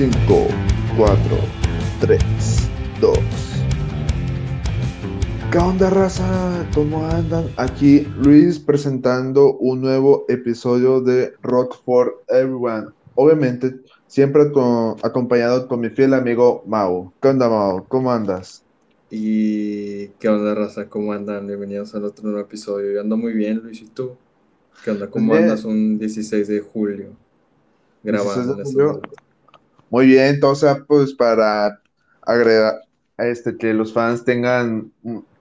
5, 4, 3, 2. ¿Qué onda, raza? ¿Cómo andan? Aquí Luis presentando un nuevo episodio de Rock for Everyone. Obviamente, siempre con- acompañado con mi fiel amigo Mau. ¿Qué onda, Mau? ¿Cómo andas? Y qué onda, raza, ¿cómo andan? Bienvenidos al otro nuevo episodio. Yo ando muy bien, Luis, ¿y tú? ¿Qué onda? ¿Cómo Bien. andas un 16 de julio? 16 de Grabando en estos julio. Muy bien, entonces, pues para agregar este, que los fans tengan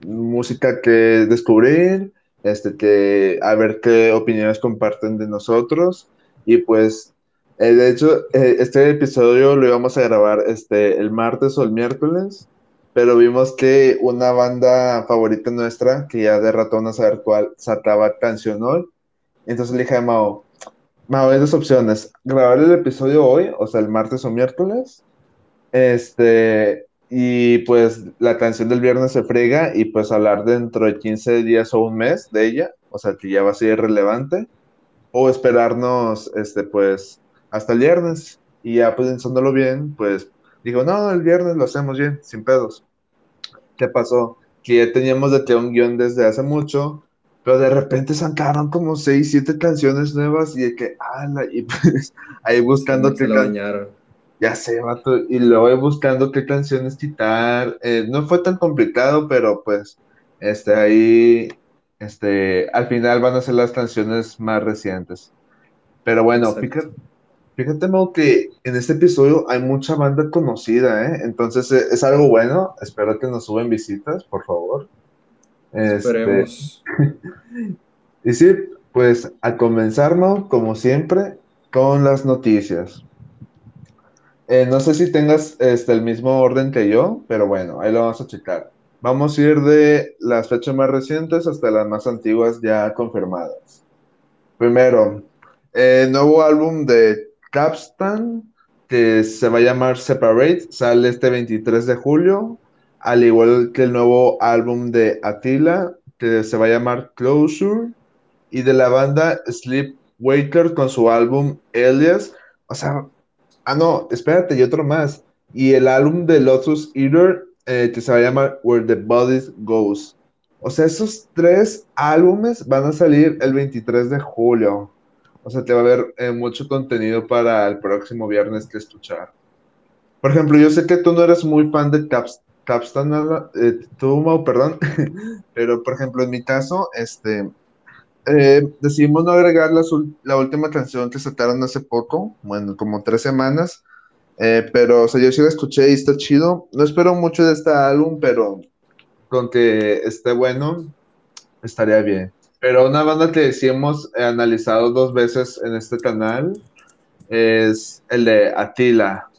música que descubrir, este, que a ver qué opiniones comparten de nosotros. Y pues, eh, de hecho, eh, este episodio lo íbamos a grabar este, el martes o el miércoles, pero vimos que una banda favorita nuestra, que ya de ratón a saber cuál, sacaba canción hoy. Entonces le dije a Mao, hay dos opciones. Grabar el episodio hoy, o sea, el martes o miércoles. Este, y pues la canción del viernes se frega y pues hablar dentro de 15 días o un mes de ella, o sea, que ya va a ser relevante. O esperarnos, este, pues, hasta el viernes. Y ya pues, pensándolo bien, pues, digo, no, el viernes lo hacemos bien, sin pedos. ¿Qué pasó? Que ya teníamos de un guion desde hace mucho, pero de repente sacaron como seis, siete canciones nuevas y de que, ala, y pues ahí buscando Sí, can- bañaron. ya sé, vato, y luego ahí buscando qué canciones quitar. Eh, no fue tan complicado, pero pues, este, ahí, este, al final van a ser las canciones más recientes. Pero bueno, Exacto. fíjate, Fíjate, Mau, que en este episodio hay mucha banda conocida, ¿eh? Entonces eh, es algo bueno. Espero que nos suben visitas, por favor. Este, Esperemos. y sí, pues a comenzar, Mau, como siempre, con las noticias. Eh, no sé si tengas este, el mismo orden que yo, pero bueno, ahí lo vamos a checar. Vamos a ir de las fechas más recientes hasta las más antiguas ya confirmadas. Primero, eh, nuevo álbum de Capstan, que se va a llamar Separate, sale este 23 de julio, al igual que el nuevo álbum de Attila, que se va a llamar Closure, y de la banda Sleepwalker con su álbum Elias. O sea, ah, no, espérate, y otro más. Y el álbum de Lotus Eater, eh, que se va a llamar Where the Body Goes. O sea, esos tres álbumes van a salir el 23 de julio. O sea, te va a haber eh, mucho contenido para el próximo viernes que escuchar. Por ejemplo, yo sé que tú no eres muy fan de Caps, Capstan, Ala- eh, Mau, perdón, pero por ejemplo, en mi caso, este, eh, decidimos no agregar la última canción que sacaron hace poco, bueno, como tres semanas, eh, pero, o sea, yo sí la escuché y está chido. No espero mucho de este álbum, pero con que esté bueno, estaría bien. Pero una banda que sí hemos eh, analizado dos veces en este canal es el de Attila.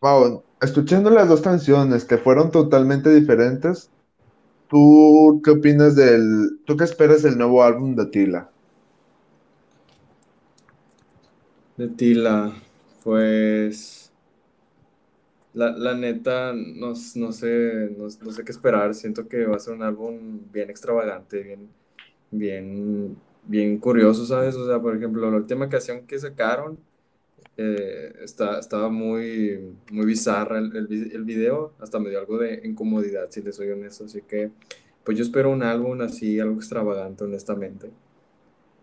Wow, escuchando las dos canciones que fueron totalmente diferentes, ¿tú qué opinas del, tú qué esperas del nuevo álbum de Attila? De Tila, pues. La, la neta, no, no sé, no, no sé qué esperar. Siento que va a ser un álbum bien extravagante, bien, bien, bien curioso, ¿sabes? O sea, por ejemplo, la última canción que sacaron eh, está, estaba muy, muy bizarra el, el, vi- el video, hasta me dio algo de incomodidad, si les soy honesto. Así que, pues yo espero un álbum así, algo extravagante, honestamente.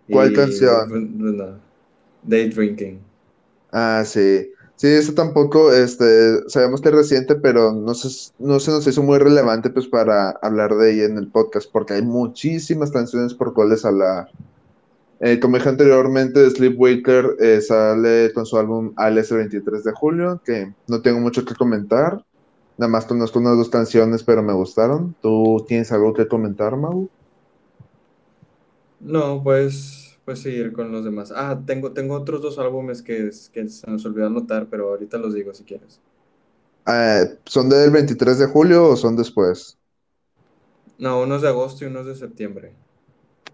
¿Cuál Y canción? pues, pues, nada, Day Drinking. Ah, sí. Sí, eso tampoco, este, sabemos que es reciente, pero no se, no se nos hizo muy relevante pues para hablar de ella en el podcast, porque hay muchísimas canciones por cuales hablar. Eh, como dije anteriormente, Sleepwalker eh, sale con su álbum Alice el 23 de julio, que no tengo mucho que comentar. Nada más conozco unas dos canciones, pero me gustaron. ¿Tú tienes algo que comentar, Mau? No, pues, pues seguir con los demás. Ah, tengo, tengo otros dos álbumes que, que se nos olvidó anotar, pero ahorita los digo si quieres. Eh, ¿son del 23 de julio o son después? No, uno es de agosto y uno es de septiembre.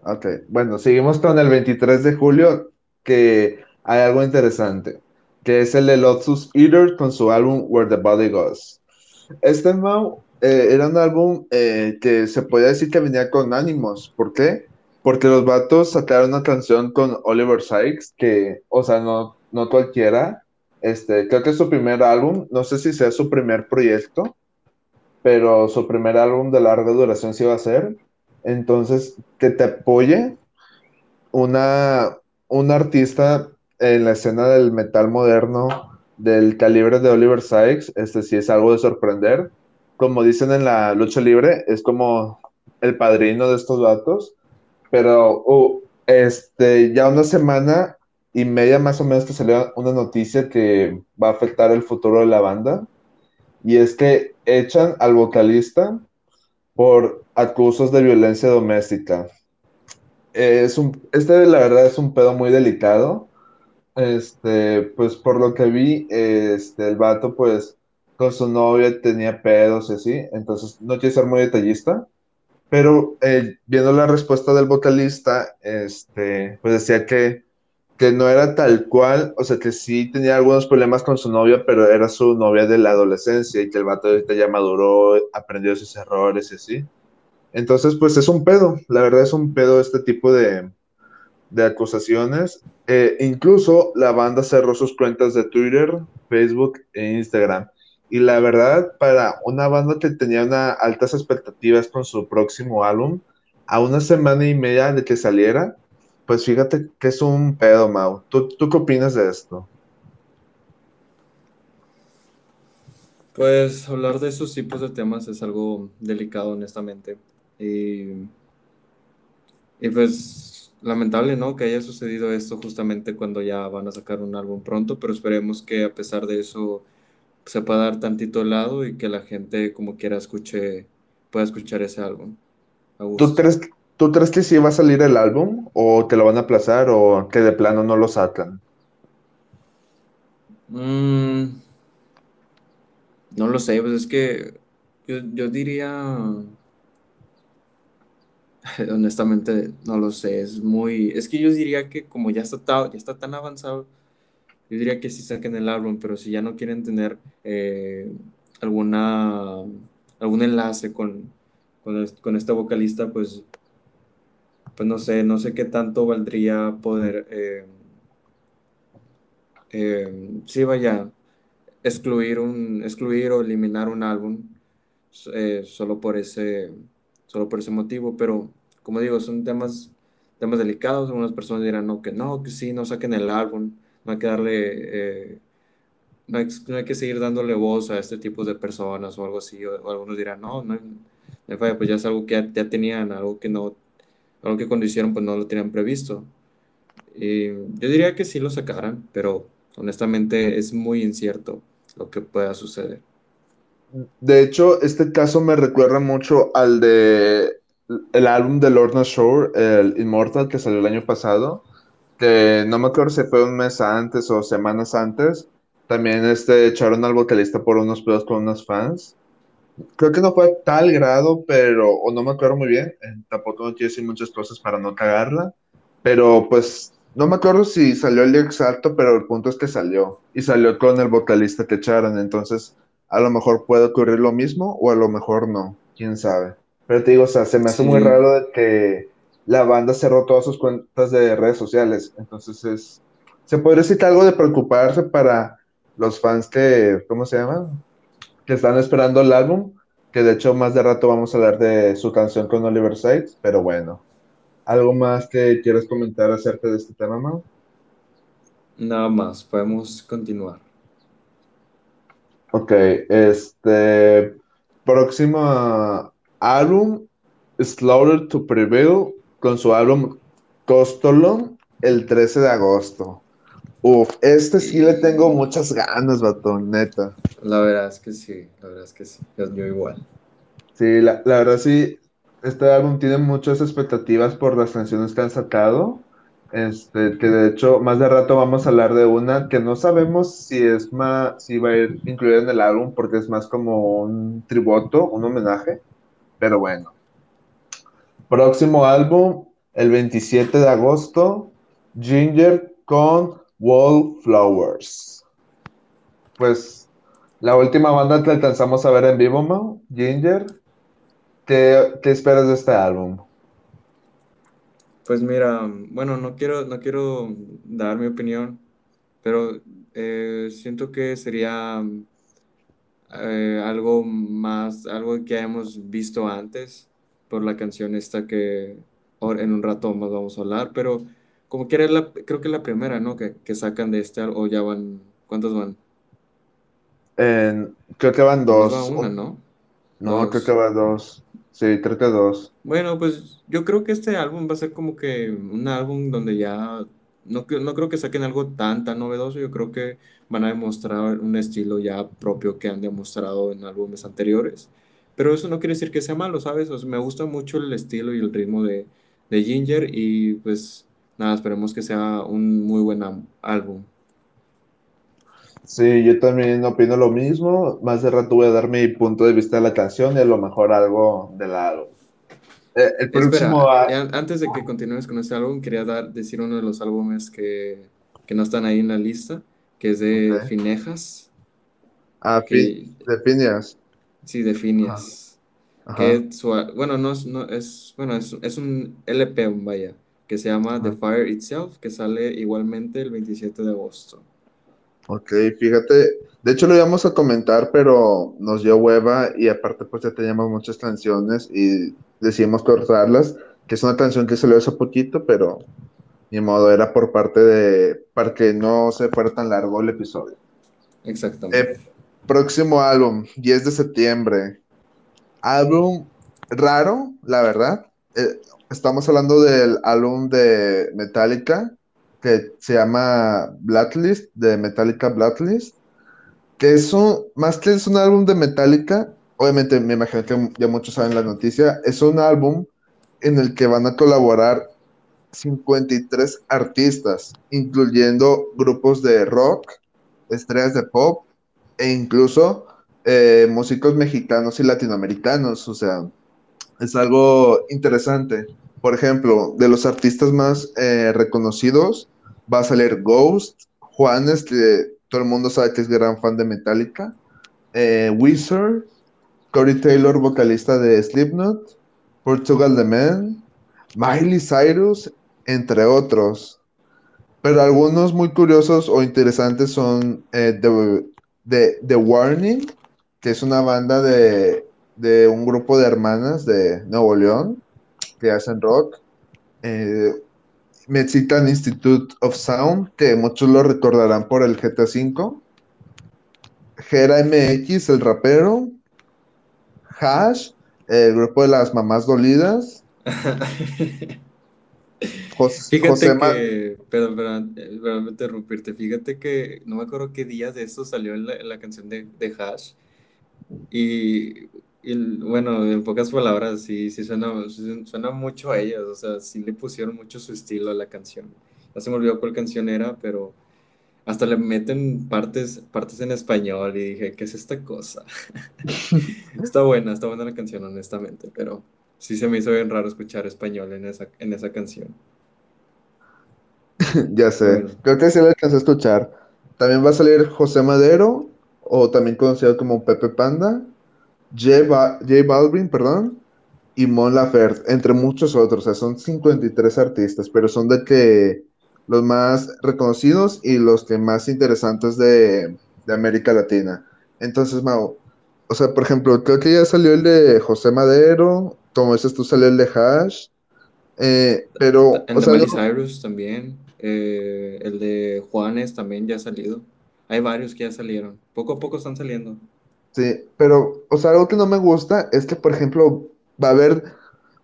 Ok, bueno, seguimos con el 23 de julio, que hay algo interesante, que es el de Lotus Eater con su álbum Where the Body Goes. Este Mau eh, era un álbum eh, que se podía decir que venía con ánimos. ¿Por qué? Porque los vatos sacaron una canción con Oliver Sykes, que, o sea, no, no cualquiera. este, creo que es su primer álbum, no sé si sea su primer proyecto, pero su primer álbum de larga duración sí va a ser. Entonces, que te apoye una, un artista en la escena del metal moderno del calibre de Oliver Sykes, este sí es algo de sorprender. Como dicen en la lucha libre, es como el padrino de estos datos, pero uh, este, ya una semana y media más o menos que salió una noticia que va a afectar el futuro de la banda, y es que echan al vocalista por acusos de violencia doméstica. Es un, este la verdad es un pedo muy delicado. Este, pues por lo que vi, este, el vato pues con su novia tenía pedos y así, entonces no quiero ser muy detallista, pero eh, viendo la respuesta del vocalista, este, pues decía que, que no era tal cual, o sea que sí tenía algunos problemas con su novia, pero era su novia de la adolescencia y que el vato ahorita ya maduró, aprendió sus errores y así. Entonces, pues es un pedo, la verdad es un pedo este tipo de, de acusaciones. Eh, incluso la banda cerró sus cuentas de Twitter, Facebook e Instagram. Y la verdad, para una banda que tenía una altas expectativas con su próximo álbum, a una semana y media de que saliera, pues fíjate que es un pedo, Mau. ¿Tú, tú qué opinas de esto? Pues hablar de esos tipos de temas es algo delicado, honestamente. Y, y pues lamentable, ¿no? Que haya sucedido esto justamente cuando ya van a sacar un álbum pronto, pero esperemos que a pesar de eso se pueda dar tantito lado y que la gente como quiera escuche, pueda escuchar ese álbum. ¿Tú crees, ¿Tú crees que sí va a salir el álbum o te lo van a aplazar o que de plano no lo sacan? Mm, no lo sé, pues es que yo, yo diría, honestamente, no lo sé, es muy, es que yo diría que como ya está, ya está tan avanzado, yo diría que sí saquen el álbum, pero si ya no quieren tener eh, alguna, algún enlace con, con, esta vocalista, pues, pues no sé, no sé qué tanto valdría poder, eh, eh, sí, vaya, excluir, un, excluir o eliminar un álbum solo, por ese, solo por ese motivo, pero como digo, son temas, temas delicados, algunas personas dirán, no, que no, que sí, no saquen el álbum no hay que darle, eh, no, hay, que seguir dándole voz a este tipo de personas o algo así, o, algunos dirán, no, no, no falla, pues ya es algo que ya, tenían, algo que no, algo que cuando hicieron pues no lo tenían previsto. Y yo diría que sí lo sacaran, pero honestamente es muy incierto lo que pueda suceder. De hecho, este caso me recuerda mucho al de el álbum de Lorna Shore, el Immortal, que salió el año pasado, que no me acuerdo si fue un mes antes o semanas antes, también este, echaron al vocalista por unos pedos con unos fans. Creo que no fue tal grado, pero, o no me acuerdo muy bien, eh, tampoco no quiero decir muchas cosas para no cagarla, pero pues no me acuerdo si salió el día exacto, pero el punto es que salió, y salió con el vocalista que echaron, entonces a lo mejor puede ocurrir lo mismo, o a lo mejor no, quién sabe. Pero te digo, o sea, se me hace muy raro de que la banda cerró todas sus cuentas de redes sociales. Entonces es, se podría decir algo de preocuparse para los fans que, ¿cómo se llama? Que están esperando el álbum, que de hecho más de rato vamos a hablar de su canción con Oliver Sykes, pero bueno. ¿Algo más que quieras comentar acerca de este tema, Mau? Nada más, podemos continuar. Ok, este próximo álbum, Slaughter to Prevail, con su álbum Costolon el 13 de agosto. Uf, este sí le tengo muchas ganas, batón, neta. La verdad es que sí, la verdad es que sí, yo igual. Sí, la, verdad sí, este álbum tiene muchas expectativas por las canciones que han sacado. Este, que de hecho, más de rato vamos a hablar de una que no sabemos si es más, si va a ir incluida en el álbum, porque es más como un tributo, un homenaje. Pero bueno. Próximo álbum, el 27 de agosto, Ginger con Wallflowers. Pues la última banda que alcanzamos a ver en vivo, ¿no? Ginger. ¿Qué, esperas de este álbum? Pues mira, bueno, no quiero, no quiero dar mi opinión, pero Eh, siento que sería eh, algo más, algo que hayamos visto antes por la canción esta que en un rato más vamos a hablar, pero como quiera, la, creo que es la primera, ¿no? Que, que sacan de este, o ya van, ¿cuántos van? creo que van dos. Va una, ¿no? No, creo que van dos. Sí, creo que dos. Bueno, pues yo creo que este álbum va a ser como que un álbum donde ya no, no creo que saquen algo tan, tan novedoso. Yo creo que van a demostrar un estilo ya propio que han demostrado en álbumes anteriores. Pero eso no quiere decir que sea malo, ¿sabes? me gusta mucho el estilo y el ritmo de, de Ginger y pues nada, esperemos que sea un muy buen álbum. Sí, yo también opino lo mismo. Más de rato voy a dar mi punto de vista de la canción y a lo mejor algo del álbum. Eh, el próximo. antes de que continúes con este álbum, quería dar, decir uno de los álbumes que, no están ahí en la lista, que es de Finejas. Ah, de Phineas. Sí, de Phineas. bueno, no es, no es, bueno, es, un LP, vaya, que se llama The Fire Itself, que sale igualmente el 27 de agosto. Ok, fíjate, de hecho lo íbamos a comentar, pero nos dio hueva y aparte pues ya teníamos muchas canciones y decidimos cortarlas, que es una canción que salió hace poquito, pero ni modo, era por parte de, para que no se fuera tan largo el episodio. Exactamente. Eh, próximo álbum, 10 de septiembre. Álbum raro, la verdad. Eh, estamos hablando del álbum de Metallica, que se llama Blacklist, de Metallica Blacklist, que es un, más que es un álbum de Metallica, obviamente me imagino que ya muchos saben la noticia, es un álbum en el que van a colaborar 53 artistas, incluyendo grupos de rock, estrellas de pop e incluso eh, músicos mexicanos y latinoamericanos. O sea, es algo interesante. Por ejemplo, de los artistas más eh, reconocidos, va a salir Ghost, Juanes, que todo el mundo sabe que es gran fan de Metallica, eh, Wizard, Corey Taylor, vocalista de Slipknot, Portugal The Man, Miley Cyrus, entre otros. Pero algunos muy curiosos o interesantes son eh, The, Warning, que es una banda de, un grupo de hermanas de Nuevo León que hacen rock. Eh, Mexican Institute of Sound, que muchos lo recordarán por el GTA V. Gera MX, el rapero. Hash, el grupo de las mamás dolidas. fíjate que, perdón, perdón, interrumpirte, fíjate que no me acuerdo qué día de eso salió en la, canción de, de Hash. Y bueno, en pocas palabras, sí, sí suena, suena mucho a ellas, o sea, sí le pusieron mucho su estilo a la canción. Ya se me olvidó cuál canción era, pero hasta le meten partes, partes en español y dije, ¿qué es esta cosa? está buena, está buena la canción, honestamente, pero sí se me hizo bien raro escuchar español en esa, en esa canción. ya sé, creo que sí la alcancé a escuchar. También va a salir José Madero, o también conocido como Pepe Panda, J, Balvin, perdón, y Mon Laferte, entre muchos otros. O sea, son 53 artistas, pero son de que los más reconocidos y los que más interesantes de, América Latina. Entonces, Mau, o sea, por ejemplo, creo que ya salió el de José Madero, como dices tú, salió el de Hash, eh, pero... El de Cyrus también, eh, el de Juanes también ya ha salido. Hay varios que ya salieron. Poco a poco están saliendo. Sí, pero, o sea, algo que no me gusta es que, por ejemplo, va a haber,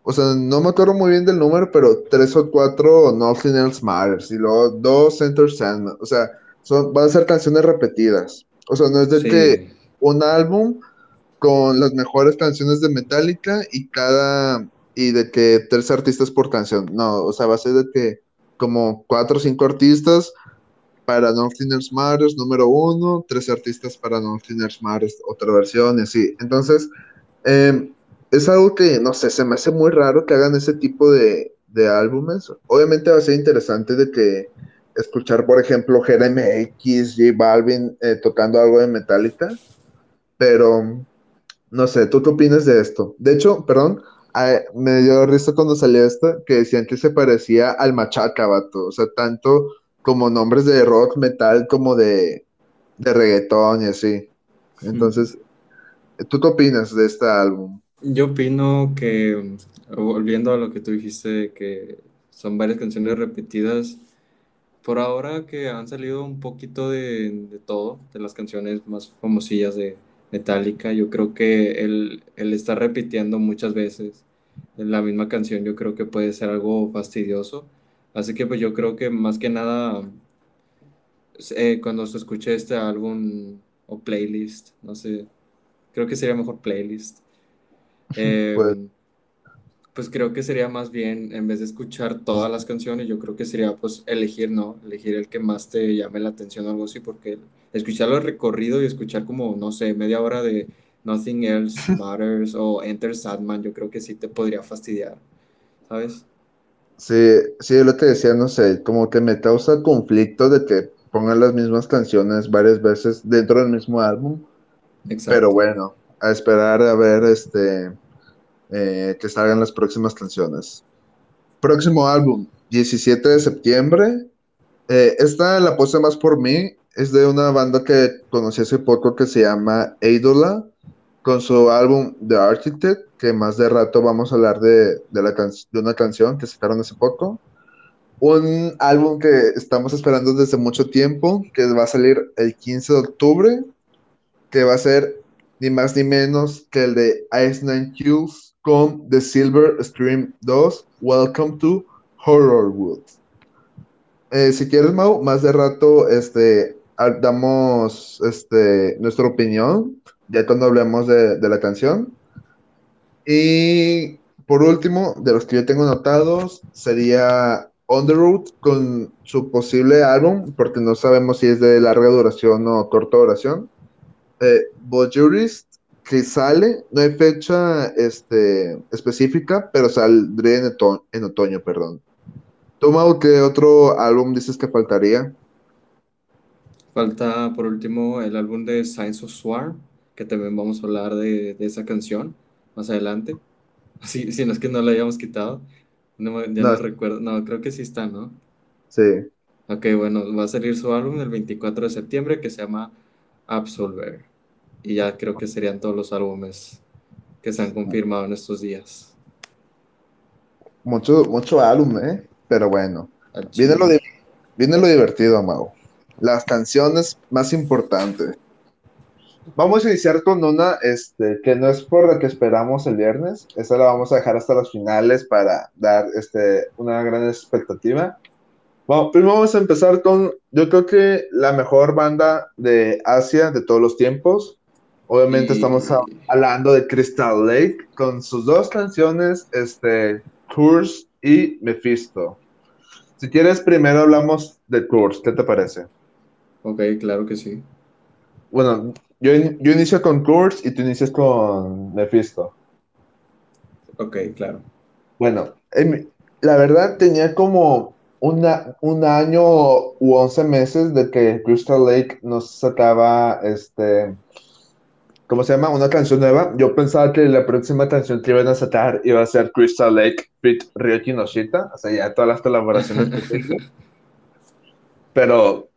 o sea, no me acuerdo muy bien del número, pero tres o cuatro Nothing Else Matters y luego dos Center Sandman, o sea, son, van a ser canciones repetidas. O sea, no es de que un álbum con las mejores canciones de Metallica y cada, y de que tres artistas por canción. No, o sea, va a ser de que como cuatro o cinco artistas para Non Thinners Matters número uno, tres artistas para Non Thinners Matters, otra versión y así. Entonces, em, es algo que, no sé, se me hace muy raro que hagan ese tipo de, de álbumes. Obviamente va a ser interesante de que escuchar, por ejemplo, X, J Balvin eh, tocando algo de Metallica, pero no sé, ¿tú qué opinas de esto? De hecho, perdón, me dio risa cuando salió esto, que decían que se parecía al Machaca, vato. O sea, tanto como nombres de rock, metal, como de, de reggaetón y así. Entonces, ¿tú qué opinas de este álbum? Yo opino que, volviendo a lo que tú dijiste, que son varias canciones repetidas, por ahora que han salido un poquito de, de todo, de las canciones más famosillas de Metallica, yo creo que él, él está repitiendo muchas veces la misma canción, yo creo que puede ser algo fastidioso. Así que pues yo creo que más que nada, eh, cuando se escuche este álbum o playlist, no sé, creo que sería mejor playlist. Eh, Pues, pues creo que sería más bien, en vez de escuchar todas las canciones, yo creo que sería pues elegir, ¿no? Elegir el que más te llame la atención o algo así, porque escucharlo recorrido y escuchar como, no sé, media hora de Nothing Else Matters o Enter Sadman, yo creo que sí te podría fastidiar, ¿sabes? Sí, sí, lo que decía, no sé, como que me causa conflicto de que pongan las mismas canciones varias veces dentro del mismo álbum, pero Exacto. bueno, a esperar a ver este eh, que salgan las próximas canciones. Próximo álbum, 17 de septiembre. Eh, esta la puse más por mí. Es de una banda que conocí hace poco que se llama Eidola, con su álbum The Architect, que más de rato vamos a hablar de, de, la can- de una canción que sacaron hace poco. Un álbum que estamos esperando desde mucho tiempo, que va a salir el 15 de octubre, que va a ser ni más ni menos que el de Ice Nine Kills con The Silver Stream 2, Welcome to Horrorwood. Eh, si quieres, Mau, más de rato este, damos este, nuestra opinión, ya cuando hablemos de, la canción. Y por último, de los que yo tengo anotados, sería On the Road con su posible álbum, porque no sabemos si es de larga duración o corta duración. Eh, que sale, no hay fecha este, específica, pero saldría en, oto- en otoño, perdón. ¿Tú, Mau, qué otro álbum dices que faltaría? Falta por último el álbum de Signs of Swarm, que también vamos a hablar de, de esa canción más adelante. Si, si no es que no la hayamos quitado, no, ya No, no recuerdo, no, creo que sí está, ¿no? sí. Ok, bueno, va a salir su álbum el 24 de septiembre que se llama Absolver. Y ya creo que serían todos los álbumes que se han confirmado en estos días Mucho, mucho álbum, ¿eh? Pero bueno. Viene lo, viene lo divertido, Mau. Las canciones más importantes. Vamos a iniciar con una este, que no es por la que esperamos el viernes. Esa la vamos a dejar hasta los finales para dar este, una gran expectativa. Bueno, primero vamos a empezar con, yo creo que la mejor banda de Asia de todos los tiempos. Obviamente estamos a- Y hablando de Crystal Lake con sus dos canciones, este, Curse y Mephisto. Si quieres, primero hablamos de Curse, ¿qué te parece? ok, claro que sí. Bueno, yo, yo inicio con Curse y tú inicias con Mephisto. Ok, claro. Bueno, la verdad tenía como una, un año u 11 meses de que Crystal Lake nos sacaba, este, ¿cómo se llama? Una canción nueva. Yo pensaba que la próxima canción que iban a sacar iba a ser Crystal Lake feat. Ryoki Noshita, o sea, ya todas las colaboraciones posibles. Pero,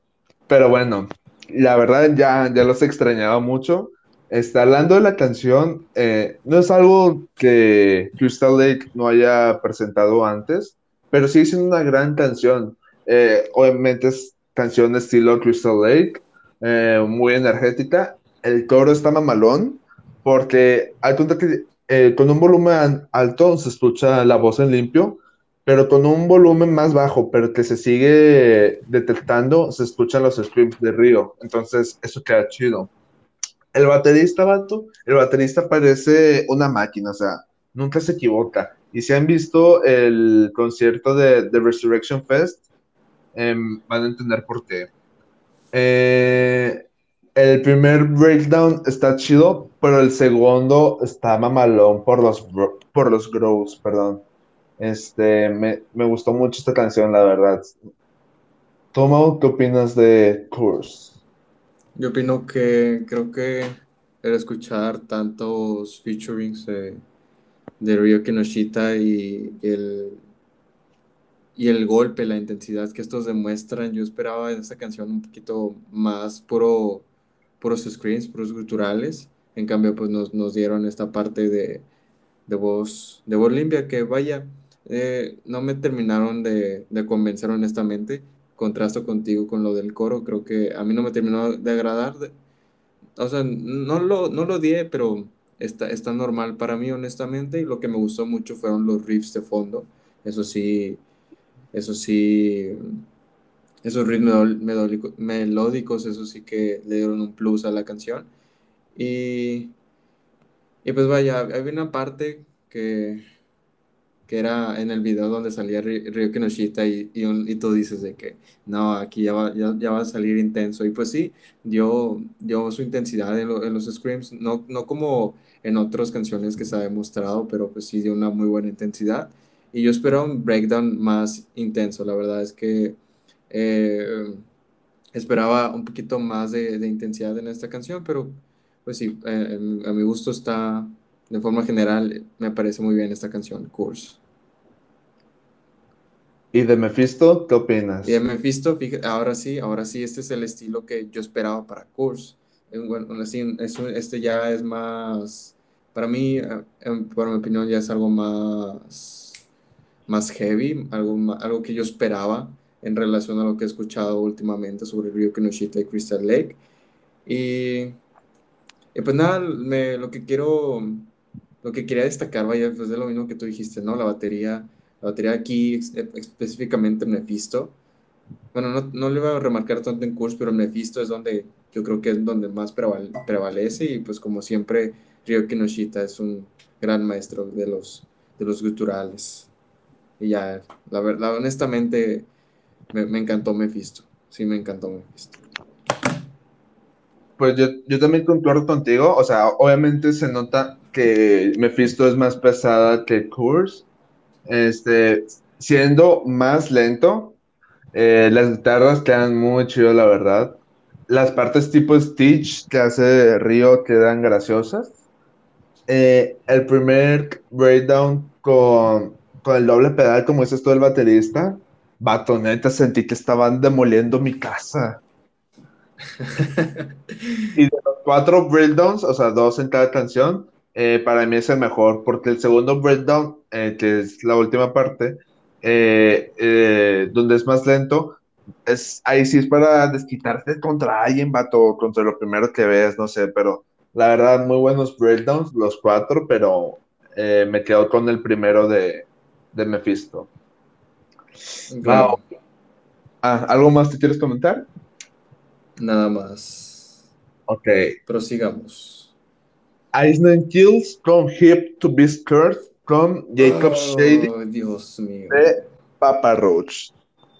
pero bueno, la verdad ya, ya los extrañaba mucho. Está hablando de la canción, eh, no es algo que Crystal Lake no haya presentado antes, pero sigue siendo una gran canción. Eh, obviamente es canción estilo Crystal Lake, eh, muy energética. El coro está mamalón, porque hay cuenta que eh, con un volumen alto se escucha la voz en limpio, pero con un volumen más bajo, pero que se sigue detectando, se escuchan los screams de Río. Entonces, eso queda chido. El baterista, vato, el baterista parece una máquina, o sea, nunca se equivoca. Y si han visto el concierto de The Resurrection Fest, em, van a entender por qué. Eh, el primer breakdown está chido, pero el segundo está mamalón por los, por los growls, perdón. Este, me, me gustó mucho esta canción, la verdad. Tomo, ¿qué opinas de Curse? Yo opino que creo que el escuchar tantos featurings de, Ryo Kinoshita y el, y el golpe, la intensidad que estos demuestran. Yo esperaba en esta canción un poquito más puro, puros screens, puros guturales. En cambio, pues nos, nos dieron esta parte de, de voz, de voz limpia que vaya, eh, no me terminaron de, de, convencer honestamente. Contrasto contigo con lo del coro, creo que a mí no me terminó de agradar. o sea, no lo, no lo odié, pero está, está normal para mí honestamente. Y lo que me gustó mucho fueron los riffs de fondo. Eso sí, eso sí, esos ritmos melódicos, eso sí que le dieron un plus a la canción. Y, y pues vaya, había una parte que, que era en el video donde salía Ryo Kinoshita y, y, y, tú dices de que no, aquí ya va, ya, va a salir intenso. Y pues sí, dio, dio su intensidad en, en, los screams, no, no como en otras canciones que se ha demostrado, pero pues sí dio una muy buena intensidad. Y yo espero un breakdown más intenso. La verdad es que eh, esperaba un poquito más de, de, intensidad en esta canción, pero pues sí, eh, a mi gusto está, de forma general, me parece muy bien esta canción, Curse. ¿Y de Mephisto, qué opinas? Y de Mephisto, fíjate, ahora sí, ahora sí, este es el estilo que yo esperaba para Curse. Eh, bueno, así, este ya es más, para mí, por mi opinión, ya es algo más más heavy, algo, algo que yo esperaba en relación a lo que he escuchado últimamente sobre Ryo Kinoshita y Crystal Lake. Y, y pues nada, me, lo que quiero, lo que quería destacar, vaya, pues de lo mismo que tú dijiste, ¿no? La batería, la batería aquí específicamente en Mephisto. Bueno, no, no le voy a remarcar tanto en Curse, pero Mephisto es donde yo creo que es donde más prevalece y pues como siempre Ryo Kinoshita es un gran maestro de los, de los guturales. Y ya, la verdad, honestamente, me, me encantó Mephisto. Sí, me encantó Mephisto. Pues yo, yo también concuerdo contigo. O sea, obviamente se nota que Mephisto es más pesada que Curse. Este, siendo más lento, eh, las guitarras quedan muy chido, la verdad. Las partes tipo Stitch que hace Río quedan graciosas. Eh, el primer breakdown con con el doble pedal, como dices tú, el baterista, batoneta, sentí que estaban demoliendo mi casa. y de los cuatro breakdowns, o sea, dos en cada canción, eh, para mí es el mejor, porque el segundo breakdown, eh, que es la última parte, eh, donde es más lento, es, ahí sí es para desquitarte contra alguien, vato, contra lo primero que ves, no sé, pero la verdad, muy buenos breakdowns, los cuatro, pero me quedo con el primero de, de Mephisto. Wow. Ah, ¿Algo más te quieres comentar? Nada más. Ok. Prosigamos. Iceland Kills con Hip to Be Scared con Jacob oh, Shady Dios mío. de Papa Roach.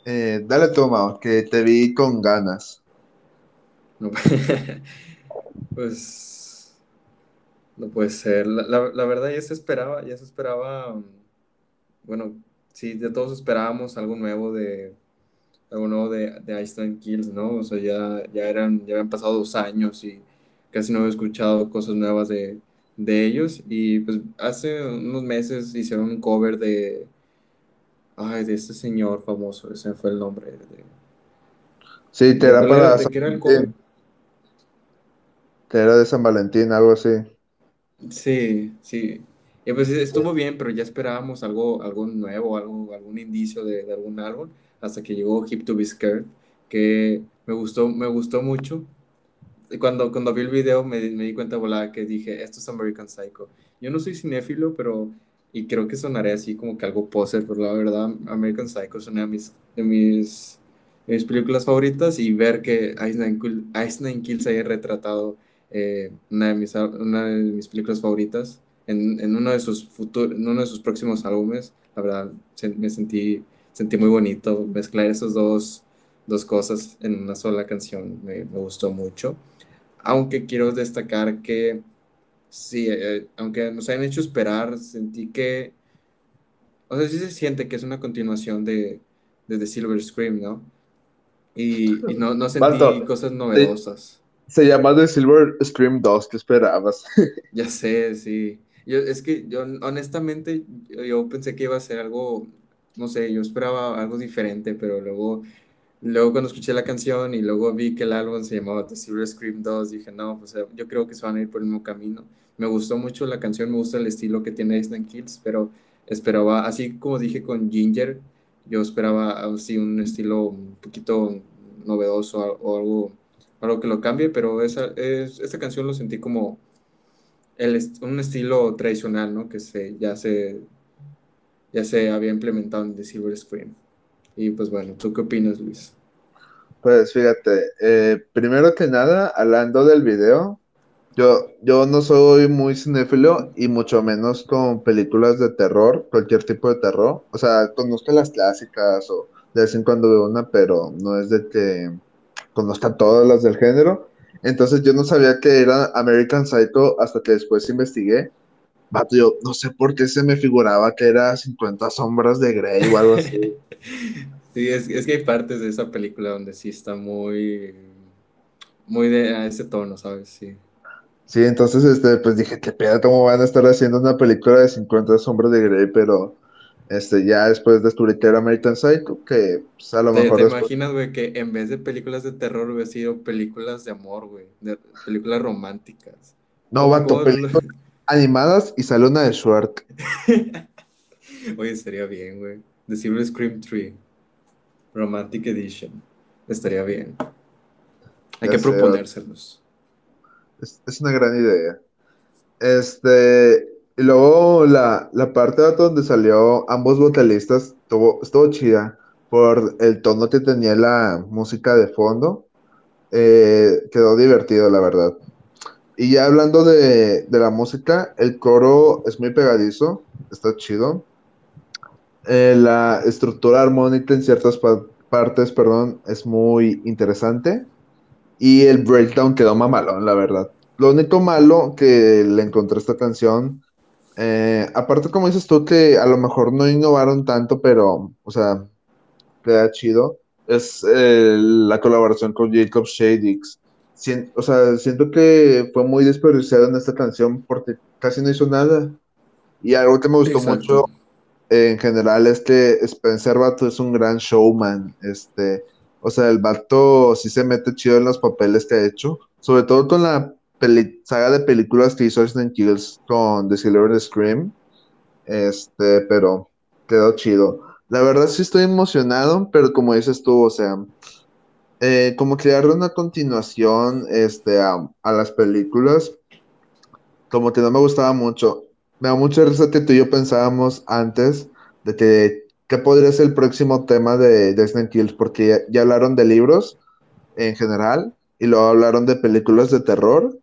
Eh, dale toma, que te vi con ganas. pues no puede ser. La, la, la, verdad ya se esperaba, ya se esperaba um, bueno, sí, de todos esperábamos algo nuevo de algo nuevo de, de Iceland Kills, ¿no? O sea, ya, ya eran, ya habían pasado dos años y casi no había escuchado cosas nuevas de, de ellos. Y pues hace unos meses hicieron un cover de. Ay, de este señor famoso, ese fue el nombre. De, sí, te era para. ¿De qué era el cover? Te era de San Valentín, algo así. Sí, sí. Y pues estuvo bien, pero ya esperábamos algo, algo nuevo, algo, algún indicio de, de algún álbum, hasta que llegó Hip to Be Scared, que me gustó, me gustó mucho. Cuando, cuando vi el video me, di cuenta volada que dije, esto es American Psycho. Yo no soy cinéfilo, pero, y creo que sonaré así como que algo poser, pero la verdad American Psycho es una de mis, de mis, mis películas favoritas y ver que Ice Nine, Kills haya retratado eh, una, de mis, una de mis películas favoritas en, en, uno de sus futuros, uno de sus próximos álbumes. La verdad, me sentí, sentí muy bonito mezclar esas dos, dos cosas en una sola canción. Me, gustó mucho. Aunque quiero destacar que, sí, eh, aunque nos hayan hecho esperar, sentí que, o sea, sí se siente que es una continuación de, de The Silver Scream, ¿no? Y, y no, no sentí cosas novedosas. Se llama The Silver Scream 2, ¿qué esperabas? ya sé, sí. Yo, es que yo honestamente yo pensé que iba a ser algo no sé, yo esperaba algo diferente, pero luego, luego cuando escuché la canción y luego vi que el álbum se llamaba The Silver Scream 2, dije, no, pues yo creo que se van a ir por el mismo camino. Me gustó mucho la canción, me gusta el estilo que tiene Snake Kills, pero esperaba, así como dije con Ginger, yo esperaba así un estilo un poquito novedoso o algo, algo que lo cambie, pero esa, es, esta canción lo sentí como el, un estilo tradicional, ¿no? Que se, ya, se, ya se había implementado en The Silver Screen. Y pues bueno, ¿tú qué opinas, Luis? Pues fíjate, eh, primero que nada, hablando del video, yo, yo no soy muy cinéfilo y mucho menos con películas de terror, cualquier tipo de terror. O sea, conozco las clásicas o de vez en cuando veo una, pero no es de que conozca todas las del género. Entonces yo no sabía que era American Psycho hasta que después investigué. Vato, yo no sé por qué se me figuraba que era 50 sombras de Grey o algo así. sí, es, es que hay partes de esa película donde sí está muy, muy de a ese tono, ¿sabes? Sí. Sí, entonces, este, pues dije, qué pedo, cómo van a estar haciendo una película de 50 sombras de Grey, pero este, ya después descubrí que era American Psycho, que pues, a lo mejor... ¿Te imaginas, güey, que en vez de películas de terror hubiera sido películas de amor, güey? De, películas románticas. No, vato, películas animadas y sale una de Schwartz. Oye, estaría bien, güey. The Silver Scream 3. Romantic Edition. Estaría bien. Hay que proponérselos es, una gran idea. Este, y luego la, la parte donde salió ambos vocalistas estuvo, estuvo chida por el tono que tenía la música de fondo. Eh, quedó divertido, la verdad. Y ya hablando de, la música, el coro es muy pegadizo, está chido. Eh, la estructura armónica en ciertas partes, perdón, es muy interesante. Y el breakdown quedó mamalón, la verdad. Lo único malo que le encontré a esta canción, eh, aparte como dices tú que a lo mejor no innovaron tanto, pero, o sea, queda chido, es eh, la colaboración con Jacob Shadix. o sea, siento que fue muy desperdiciado en esta canción porque casi no hizo nada. Y algo que me gustó mucho en general es que Spencer Bato es un gran showman. Este, o sea, el vato sí se mete chido en los papeles que ha hecho, sobre todo con la saga de películas que hizo Resident Kills con The Silver Scream. Este, pero quedó chido. La verdad sí estoy emocionado, pero como dices tú, o sea, eh, como crear una continuación este, a, las películas, como que no me gustaba mucho. Me da mucha risa que tú y yo pensábamos antes de que podría ser el próximo tema de Resident Kills, porque ya, hablaron de libros en general y luego hablaron de películas de terror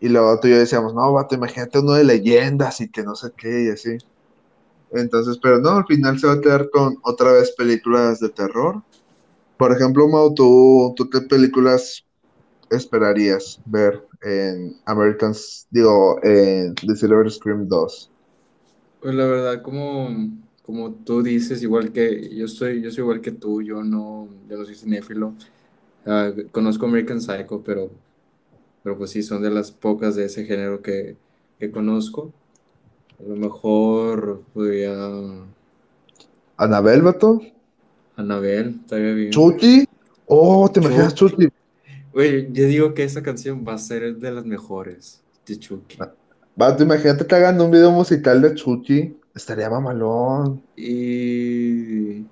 y luego tú y yo decíamos, no, vato, imagínate uno de leyendas y que no sé qué y así. Entonces, pero no, al final se va a quedar con otra vez películas de terror. Por ejemplo, Mau, ¿tú, ¿tú qué películas esperarías ver en Americans, digo, en The Silver Scream 2? Pues la verdad, como, como tú dices, igual que yo soy, yo soy igual que tú, yo no, yo no soy cinéfilo. Ah, conozco American Psycho, pero pero pues sí, son de las pocas de ese género que, conozco. A lo mejor podría... ¿Anabel, vato? Anabel, estaría bien. ¿Chucky? Oh, ¿te imaginas Chucky? Güey, yo digo que esa canción va a ser de las mejores de Chucky. Vato, imagínate que hagan un video musical de Chucky. Estaría mamalón. Y...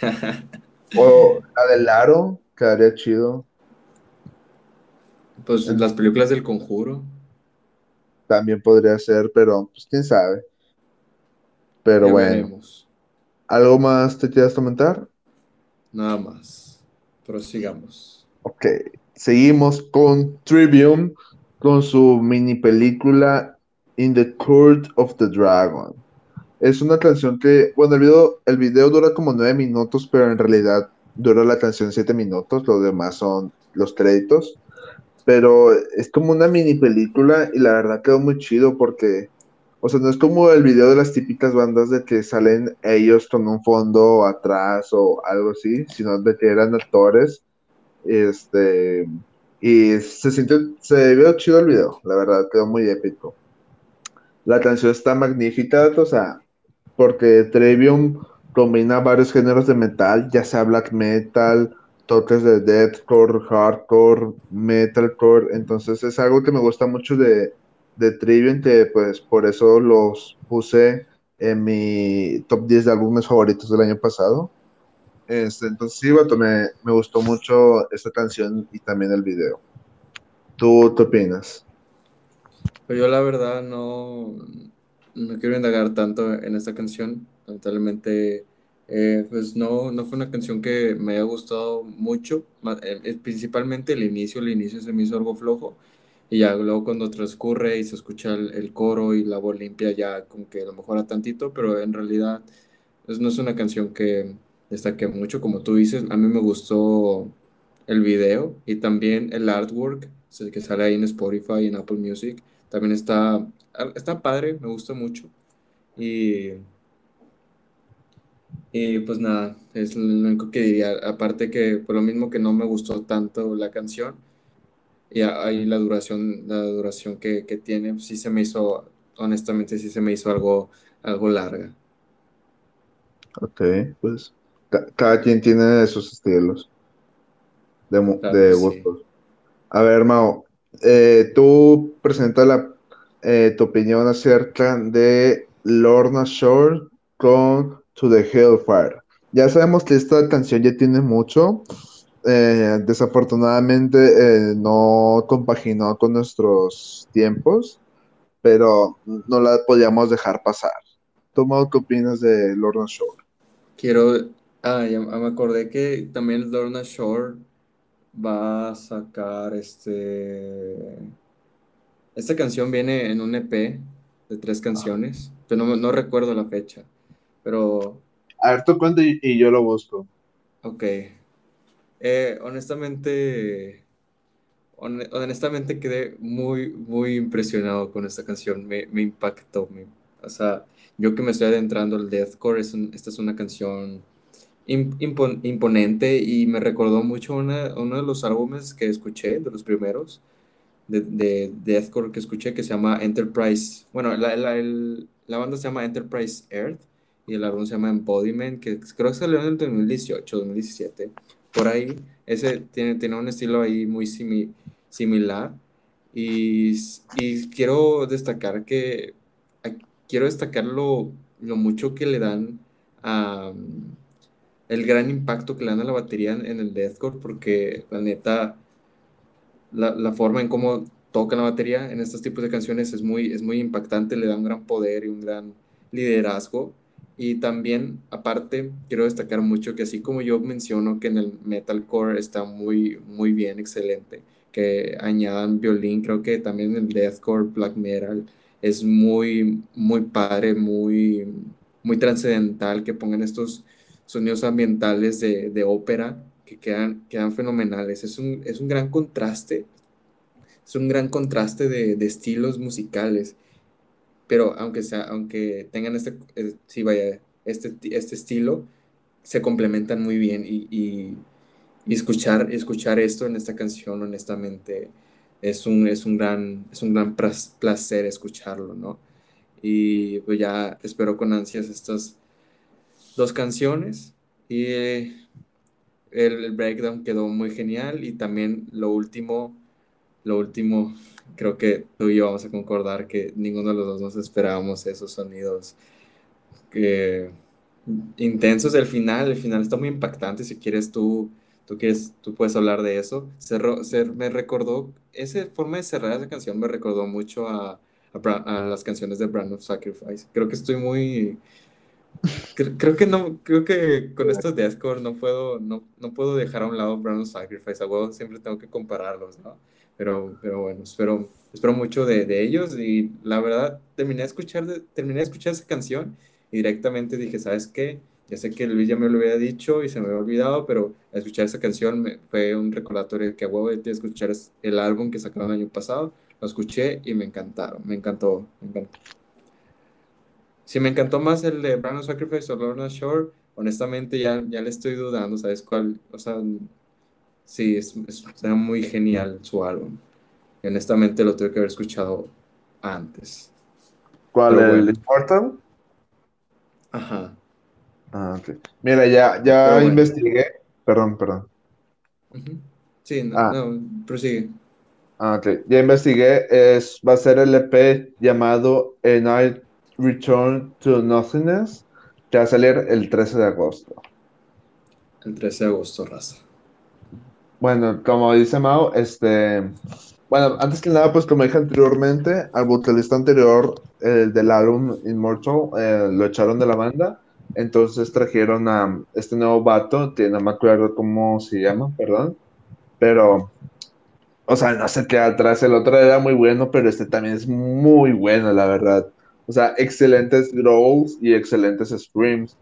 o la de Laro, quedaría chido. Pues las películas del conjuro. También podría ser, pero pues quién sabe. Pero bueno. ¿Algo más te quieras comentar? Nada más. Prosigamos. Ok. Seguimos con Trivium, con su mini película In the Court of the Dragon. Es una canción que, bueno, el video, el video dura como nueve minutos, pero en realidad dura la canción siete minutos. Los demás son los créditos pero es como una mini película y la verdad quedó muy chido porque, o sea, no es como el video de las típicas bandas de que salen ellos con un fondo atrás o algo así, sino de que eran actores, este, y se sintió, se vio chido el video, la verdad, quedó muy épico. La canción está magnífica, o sea, porque Trevium combina varios géneros de metal, ya sea black metal, toques de deathcore, hardcore, metalcore. Entonces es algo que me gusta mucho de, de Trivium, que pues por eso los puse en mi top 10 de álbumes favoritos del año pasado. Este, entonces sí, vato, me, gustó mucho esta canción y también el video. ¿Tú qué opinas? Pero yo la verdad no, no quiero indagar tanto en esta canción. Lamentablemente, eh, pues no, no fue una canción que me haya gustado mucho. Eh, principalmente el inicio, el inicio se me hizo algo flojo. Y ya luego cuando transcurre y se escucha el, coro y la voz limpia ya como que lo mejora tantito, pero en realidad pues, no es una canción que destaque mucho, como tú dices. A mí me gustó el video y también el artwork que sale ahí en Spotify y en Apple Music. También está, está padre, me gusta mucho. Y, y pues nada, es lo único que diría. Aparte que por lo mismo que no me gustó tanto la canción, y ahí la duración, la duración que, que tiene, sí se me hizo, honestamente, sí se me hizo algo, algo larga. Ok, pues cada quien tiene sus estilos de, de gustos. A ver, Mao, eh, tú presenta la, eh, tu opinión acerca de Lorna Shore con To the Hellfire. Ya sabemos que esta canción ya tiene mucho. Eh, desafortunadamente no compaginó con nuestros tiempos, pero no la podíamos dejar pasar. ¿Tú, Mao, qué opinas de Lorna Shore? Quiero. Ah, ya me acordé que también Lorna Shore va a sacar este... Esta canción viene en un EP de tres canciones, pero no, no recuerdo la fecha, pero... A ver, tú cuenta y, yo lo busco. Ok. Eh, honestamente, honestamente quedé muy, muy impresionado con esta canción, me, me impactó. o sea, yo que me estoy adentrando al deathcore, es esta es una canción imponente y me recordó mucho una, uno de los álbumes que escuché, de los primeros, de, de, deathcore que escuché, que se llama Enterprise. Bueno, la, la, la, banda se llama Enterprise Earth y el álbum se llama Embodiment, que creo que salió en el 2018, 2017. Por ahí, ese tiene, tiene un estilo ahí muy similar. Y, y, quiero destacar que quiero destacar lo, lo mucho que le dan a el gran impacto que le dan a la batería en, el deathcore, porque la neta, la, forma en cómo tocan la batería en estos tipos de canciones es muy, es muy impactante, le da un gran poder y un gran liderazgo. Y también, aparte, quiero destacar mucho que así como yo menciono que en el metalcore está muy, muy bien, excelente, que añadan violín, creo que también en el deathcore, black metal, es muy, muy padre, muy, muy trascendental que pongan estos sonidos ambientales de, ópera que quedan, quedan fenomenales. Es un, es un gran contraste, es un gran contraste de, estilos musicales, pero aunque, sea, aunque tengan este, eh, vaya, este, este estilo, se complementan muy bien y, y, y, escuchar, escuchar esto en esta canción, honestamente, es un, es un, gran, es un gran placer escucharlo, ¿no? Y pues ya espero con ansias estas dos canciones y eh, el, breakdown quedó muy genial y también lo último, lo último, creo que tú y yo vamos a concordar que ninguno de los dos nos esperábamos esos sonidos que, intensos del final, el final está muy impactante, si quieres tú, tú, quieres, tú puedes hablar de eso. me recordó, esa forma de cerrar esa canción me recordó mucho a, a las canciones de Brand of Sacrifice. Creo que estoy muy Creo, que no, creo que con estos de Deathcore no puedo, no, no puedo dejar a un lado Brown Sacrifice, a huevo siempre tengo que compararlos, ¿no? Pero, pero bueno, espero, espero mucho de, de ellos y la verdad terminé de, escuchar, terminé de escuchar esa canción y directamente dije, ¿sabes qué? Ya sé que Luis ya me lo había dicho y se me había olvidado, pero escuchar esa canción me, fue un recordatorio que a huevo de escuchar el álbum que sacaron el año pasado, lo escuché y me encantaron, me encantó, me encantó. Si me encantó más el de Brandon Sacrifice o Lorna Shore, honestamente ya, ya le estoy dudando, ¿sabes cuál? O sea, sí, es, muy genial su álbum. Y honestamente lo tuve que haber escuchado antes. ¿Cuál? ¿El Immortal? Ajá. Ah, ok. Mira, ya, ya investigué. Perdón, perdón. Sí, no, ah. no, prosigue. Ah, ok. Ya investigué. Es, va a ser el EP llamado A Night Return to Nothingness, que va a salir el 13 de agosto. El 13 de agosto, raza. Bueno, como dice Mao, este. Bueno, antes que nada, pues como dije anteriormente, al vocalista anterior el del álbum Immortal eh, lo echaron de la banda. Entonces trajeron a este nuevo vato, que no me acuerdo cómo se llama, perdón. Pero, o sea, no sé qué atrás. El otro era muy bueno, pero este también es muy bueno, la verdad. O sea, excelentes growls y excelentes screams.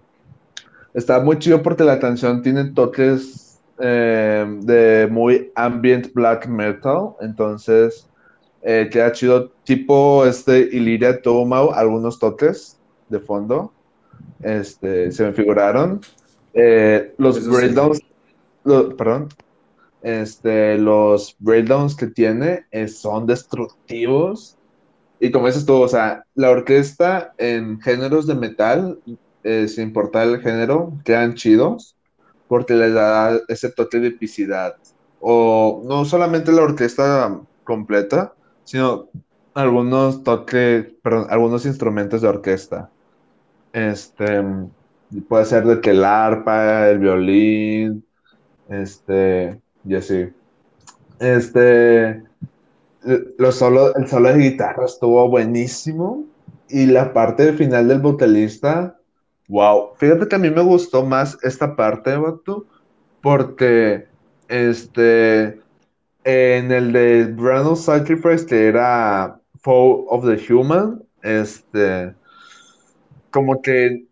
Está muy chido porque la canción tiene toques eh, de muy ambient black metal. Entonces, eh, queda chido. Tipo este Illyria Tomau, algunos toques de fondo. Este, se me figuraron. Eh, los breakdowns, perdón, este, los breakdowns que tiene son destructivos y como dices tú, o sea, la orquesta en géneros de metal, eh, sin importar el género, quedan chidos porque les da ese toque de epicidad. O no solamente la orquesta completa, sino algunos toques, perdón, algunos instrumentos de orquesta. Este, puede ser de que el arpa, el violín, este, y así. Este, los solo, el solo de guitarra estuvo buenísimo. Y la parte final del vocalista, wow. Fíjate que a mí me gustó más esta parte, Batu, porque este, en el de Brandon Sacrifice, que era Fall of the Human, este, como que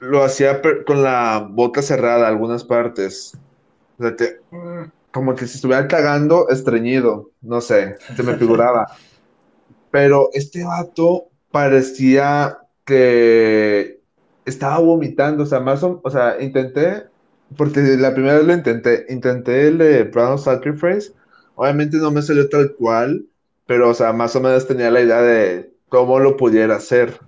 lo hacía con la boca cerrada algunas partes. O sea que como que si estuviera cagando estreñido, no sé, se me figuraba. Pero este vato parecía que estaba vomitando, o sea, más o, o sea, intenté, porque la primera vez lo intenté, intenté el de Brown Sacrifice, obviamente no me salió tal cual, pero, o sea, más o menos tenía la idea de cómo lo pudiera hacer.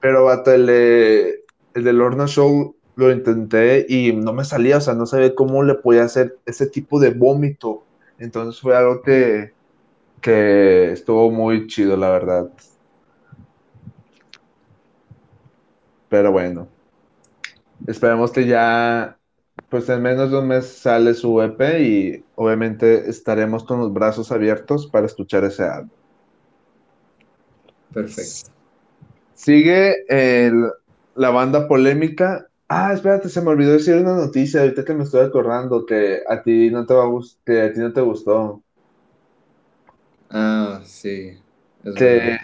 Pero, vato, el de, el de Lorna Show lo intenté y no me salía, o sea, no sabía cómo le podía hacer ese tipo de vómito. Entonces fue algo que, que estuvo muy chido, la verdad. Pero bueno, esperemos que ya, pues en menos de un mes sale su EP y obviamente estaremos con los brazos abiertos para escuchar ese álbum. Perfecto. Sigue la banda polémica Ah, espérate, se me olvidó decir una noticia ahorita que me estoy acordando que a ti no te va a que a ti no te gustó. Ah, sí. que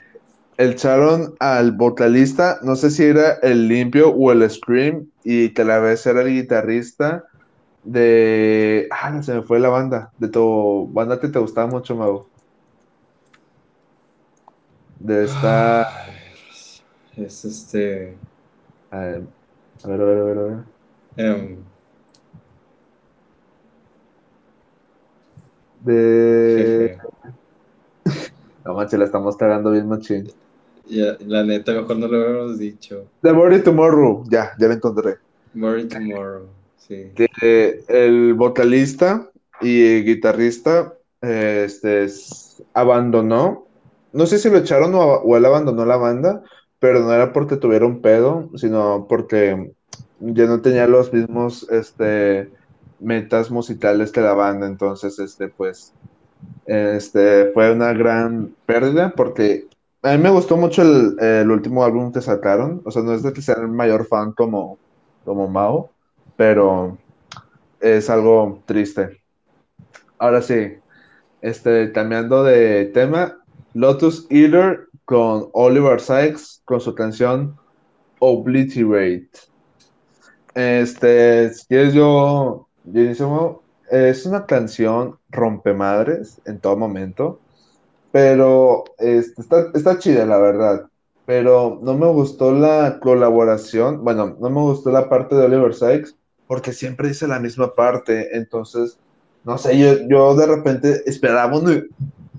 el echaron al vocalista, no sé si era el limpio o el scream, y que a la vez era el guitarrista de. Ah, no se me fue la banda. De tu banda que te gustaba mucho, Mau. De esta. Es este. A ver, a ver, a ver, a ver. Em. De. no manches, la estamos cagando bien machín. Ya, la neta, mejor no lo hubiéramos dicho. The Murray Tomorrow, ya, ya la encontré. Murray Tomorrow, sí. Que el vocalista y guitarrista este, abandonó. No sé si lo echaron o, o él abandonó la banda, pero no era porque tuviera un pedo, sino porque ya no tenía los mismos este, metas musicales que la banda, entonces, este, pues, este, fue una gran pérdida porque a mí me gustó mucho el, último álbum que sacaron, o sea, no es de que sea el mayor fan como, como Mao, pero es algo triste. Ahora sí, este, cambiando de tema, Lotus Eater con Oliver Sykes con su canción Obliterate. Este, si quieres yo, yo es una canción rompemadres en todo momento, pero este, está, está chida, la verdad. Pero no me gustó la colaboración, bueno, no me gustó la parte de Oliver Sykes, porque siempre dice la misma parte, entonces, no sé, yo, yo de repente esperaba un,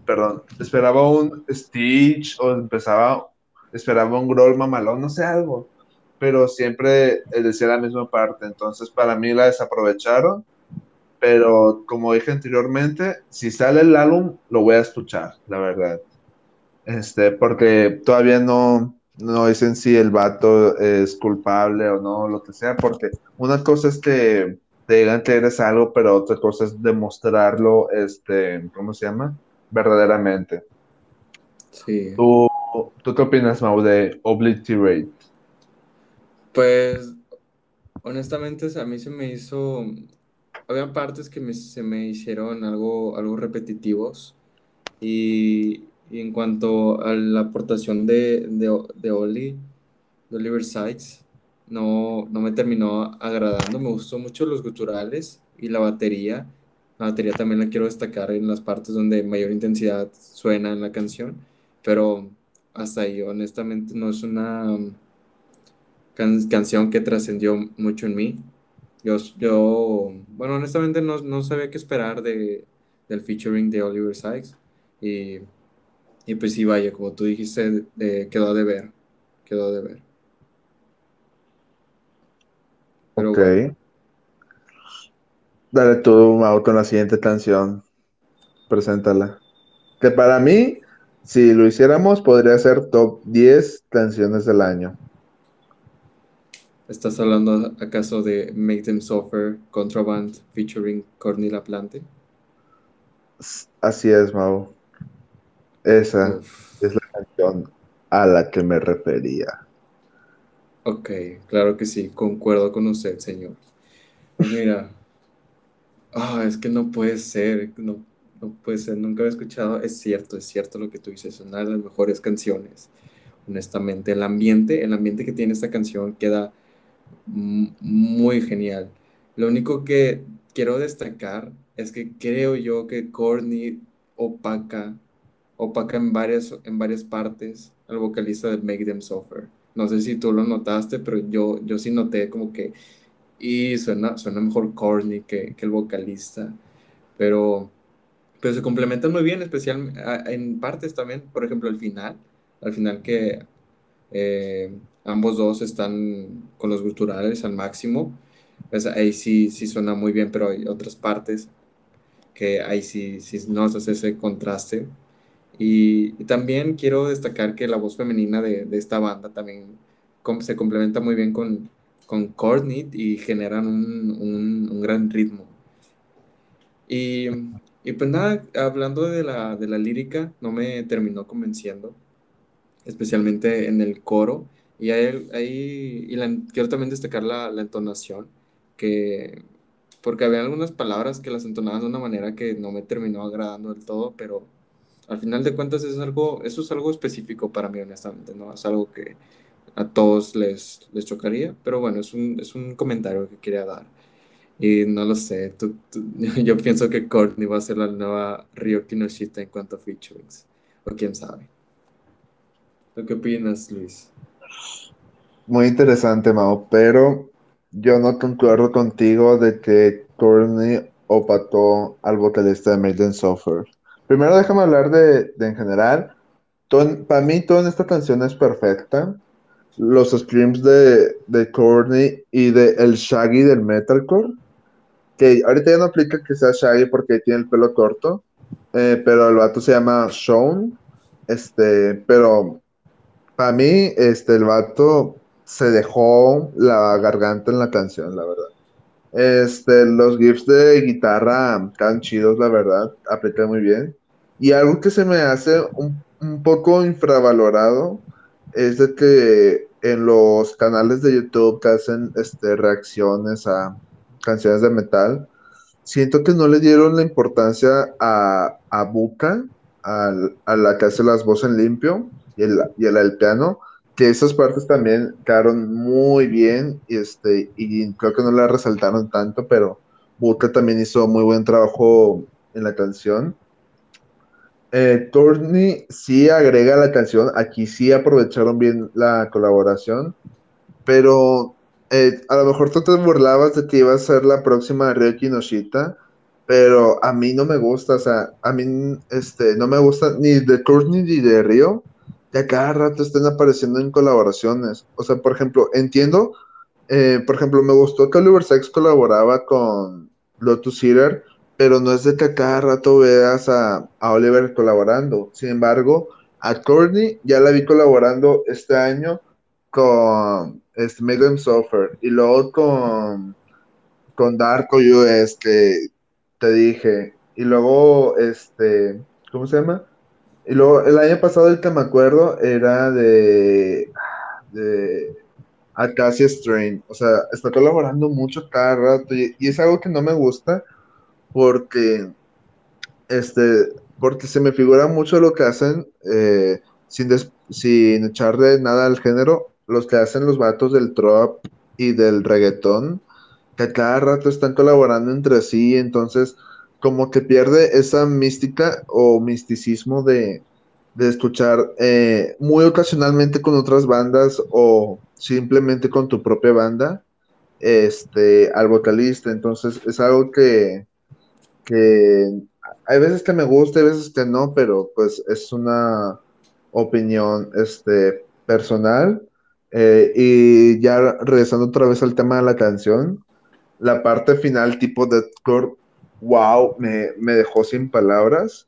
perdón, esperaba un Stitch o empezaba, esperaba un Groll mamalón, no sé, algo pero siempre decía la misma parte. Entonces, para mí la desaprovecharon. Pero como dije anteriormente, si sale el álbum, lo voy a escuchar, la verdad. Este, porque todavía no, no dicen si el vato es culpable o no, lo que sea, porque una cosa es que te digan que eres algo, pero otra cosa es demostrarlo, este, ¿cómo se llama? Verdaderamente. Sí. ¿Tú, ¿tú qué opinas, Mau, de Obliterate? Pues, honestamente, a mí se me hizo. Había partes que se me hicieron algo, algo repetitivos. Y, en cuanto a la aportación de, de, de Oli, de Oliver Sykes, no, no me terminó agradando. Me gustó mucho los guturales y la batería. La batería también la quiero destacar en las partes donde mayor intensidad suena en la canción, pero hasta ahí, honestamente, no es una canción que trascendió mucho en mí. Yo, yo bueno, honestamente no, no sabía qué esperar de, del featuring de Oliver Sykes y, y pues sí, vaya, como tú dijiste, quedó de ver, quedó de ver. ok. Dale tú, Mau, con la siguiente canción. Preséntala. Que para mí, si lo hiciéramos, podría ser top 10 canciones del año. ¿Estás hablando acaso de Make Them Suffer Contraband featuring Courtney LaPlante? Así es, Mau. Esa es la canción a la que me refería. Ok, claro que sí, concuerdo con usted, señor. Mira, ah, es que no puede ser, no, no puede ser, nunca había escuchado, es cierto, es cierto lo que tú dices, es una de las mejores canciones, honestamente. El ambiente, el ambiente que tiene esta canción queda muy genial. Lo único que quiero destacar es que creo yo que Courtney opaca, opaca en varias, en varias partes al vocalista de Make Them Suffer. No sé si tú lo notaste, pero yo, yo sí noté como que y suena, suena mejor Courtney que, que el vocalista. Pero, pero se complementan muy bien, especialmente en partes también, por ejemplo, al final, al final que eh, ambos dos están con los guturales al máximo. Pues ahí sí, sí suena muy bien, pero hay otras partes que ahí sí, sí hace ese contraste. Y, también quiero destacar que la voz femenina de, de esta banda también se complementa muy bien con, con Courtney y generan un, un, un gran ritmo. Y, y, pues nada, hablando de la, de la lírica, no me terminó convenciendo, especialmente en el coro. Y ahí, y quiero también destacar la, la, entonación, que, porque había algunas palabras que las entonaban de una manera que no me terminó agradando del todo, pero al final de cuentas es algo, eso es algo específico para mí, honestamente, ¿no? Es algo que a todos les, les chocaría, pero bueno, es un, es un comentario que quería dar. Y no lo sé, yo pienso que Courtney va a ser la nueva Ryo Kinoshita en cuanto a featurings, o quién sabe. ¿Tú qué opinas, Luis? Muy interesante, Mao, pero yo no concuerdo contigo de que Courtney opató al vocalista de Maiden Software. Primero déjame hablar de, en general. para mí toda esta canción es perfecta. Los screams de, de Courtney y de el Shaggy del metalcore, que ahorita ya no aplica que sea Shaggy porque tiene el pelo corto, eh, pero el vato se llama Sean, este, pero para mí, este, el vato se dejó la garganta en la canción, la verdad. Este, los gifs de guitarra tan chidos, la verdad, aplican muy bien. Y algo que se me hace un, poco infravalorado es de que en los canales de YouTube que hacen este, reacciones a canciones de metal, siento que no le dieron la importancia a, a Buka, a, a la que hace las voces en limpio y el, y el piano, que esas partes también quedaron muy bien y, este, y creo que no la resaltaron tanto, pero Burka también hizo muy buen trabajo en la canción. Eh, sí agrega la canción, aquí sí aprovecharon bien la colaboración, pero eh, a lo mejor tú te burlabas de que iba a ser la próxima Ryoki Noshita, pero a mí no me gusta, o sea, a mí este, no me gusta ni de Courtney ni de Rio, que a cada rato estén apareciendo en colaboraciones. O sea, por ejemplo, entiendo, eh, por ejemplo, me gustó que Oliver Sacks colaboraba con Lotus Eater, pero no es de que cada rato veas a, a Oliver colaborando. Sin embargo, a Courtney ya la vi colaborando este año con este, Megan Sofer y luego con, con Darko US que te dije. Y luego, este, ¿cómo se llama? Y luego el año pasado el que me acuerdo era de, de Acacia Strain. O sea, está colaborando mucho cada rato y, y es algo que no me gusta porque este porque se me figura mucho lo que hacen eh, sin, sin echarle nada al género, los que hacen los vatos del trap y del reggaetón, que cada rato están colaborando entre sí, entonces como que pierde esa mística o misticismo de, de escuchar eh, muy ocasionalmente con otras bandas o simplemente con tu propia banda este al vocalista. Entonces es algo que que hay veces que me gusta, hay veces que no, pero pues es una opinión este, personal. Eh, y ya regresando otra vez al tema de la canción, la parte final tipo deathcore, wow, me, me dejó sin palabras.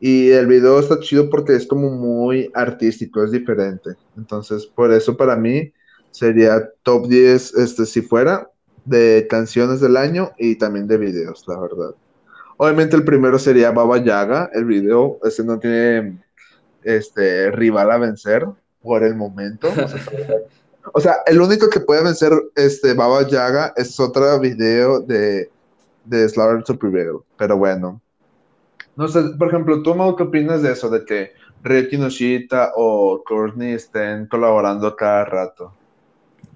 Y el video está chido porque es como muy artístico, es diferente. Entonces, por eso para mí sería top 10, este, si fuera, de canciones del año y también de videos, la verdad. Obviamente el primero sería Baba Yaga, el video, ese no tiene este rival a vencer por el momento. O sea, el único que puede vencer este Baba Yaga es otro video de, de Slaughter to pero bueno. No sé, por ejemplo, ¿tú, Mau, qué opinas de eso? De que Ricky Noshita o Courtney estén colaborando cada rato.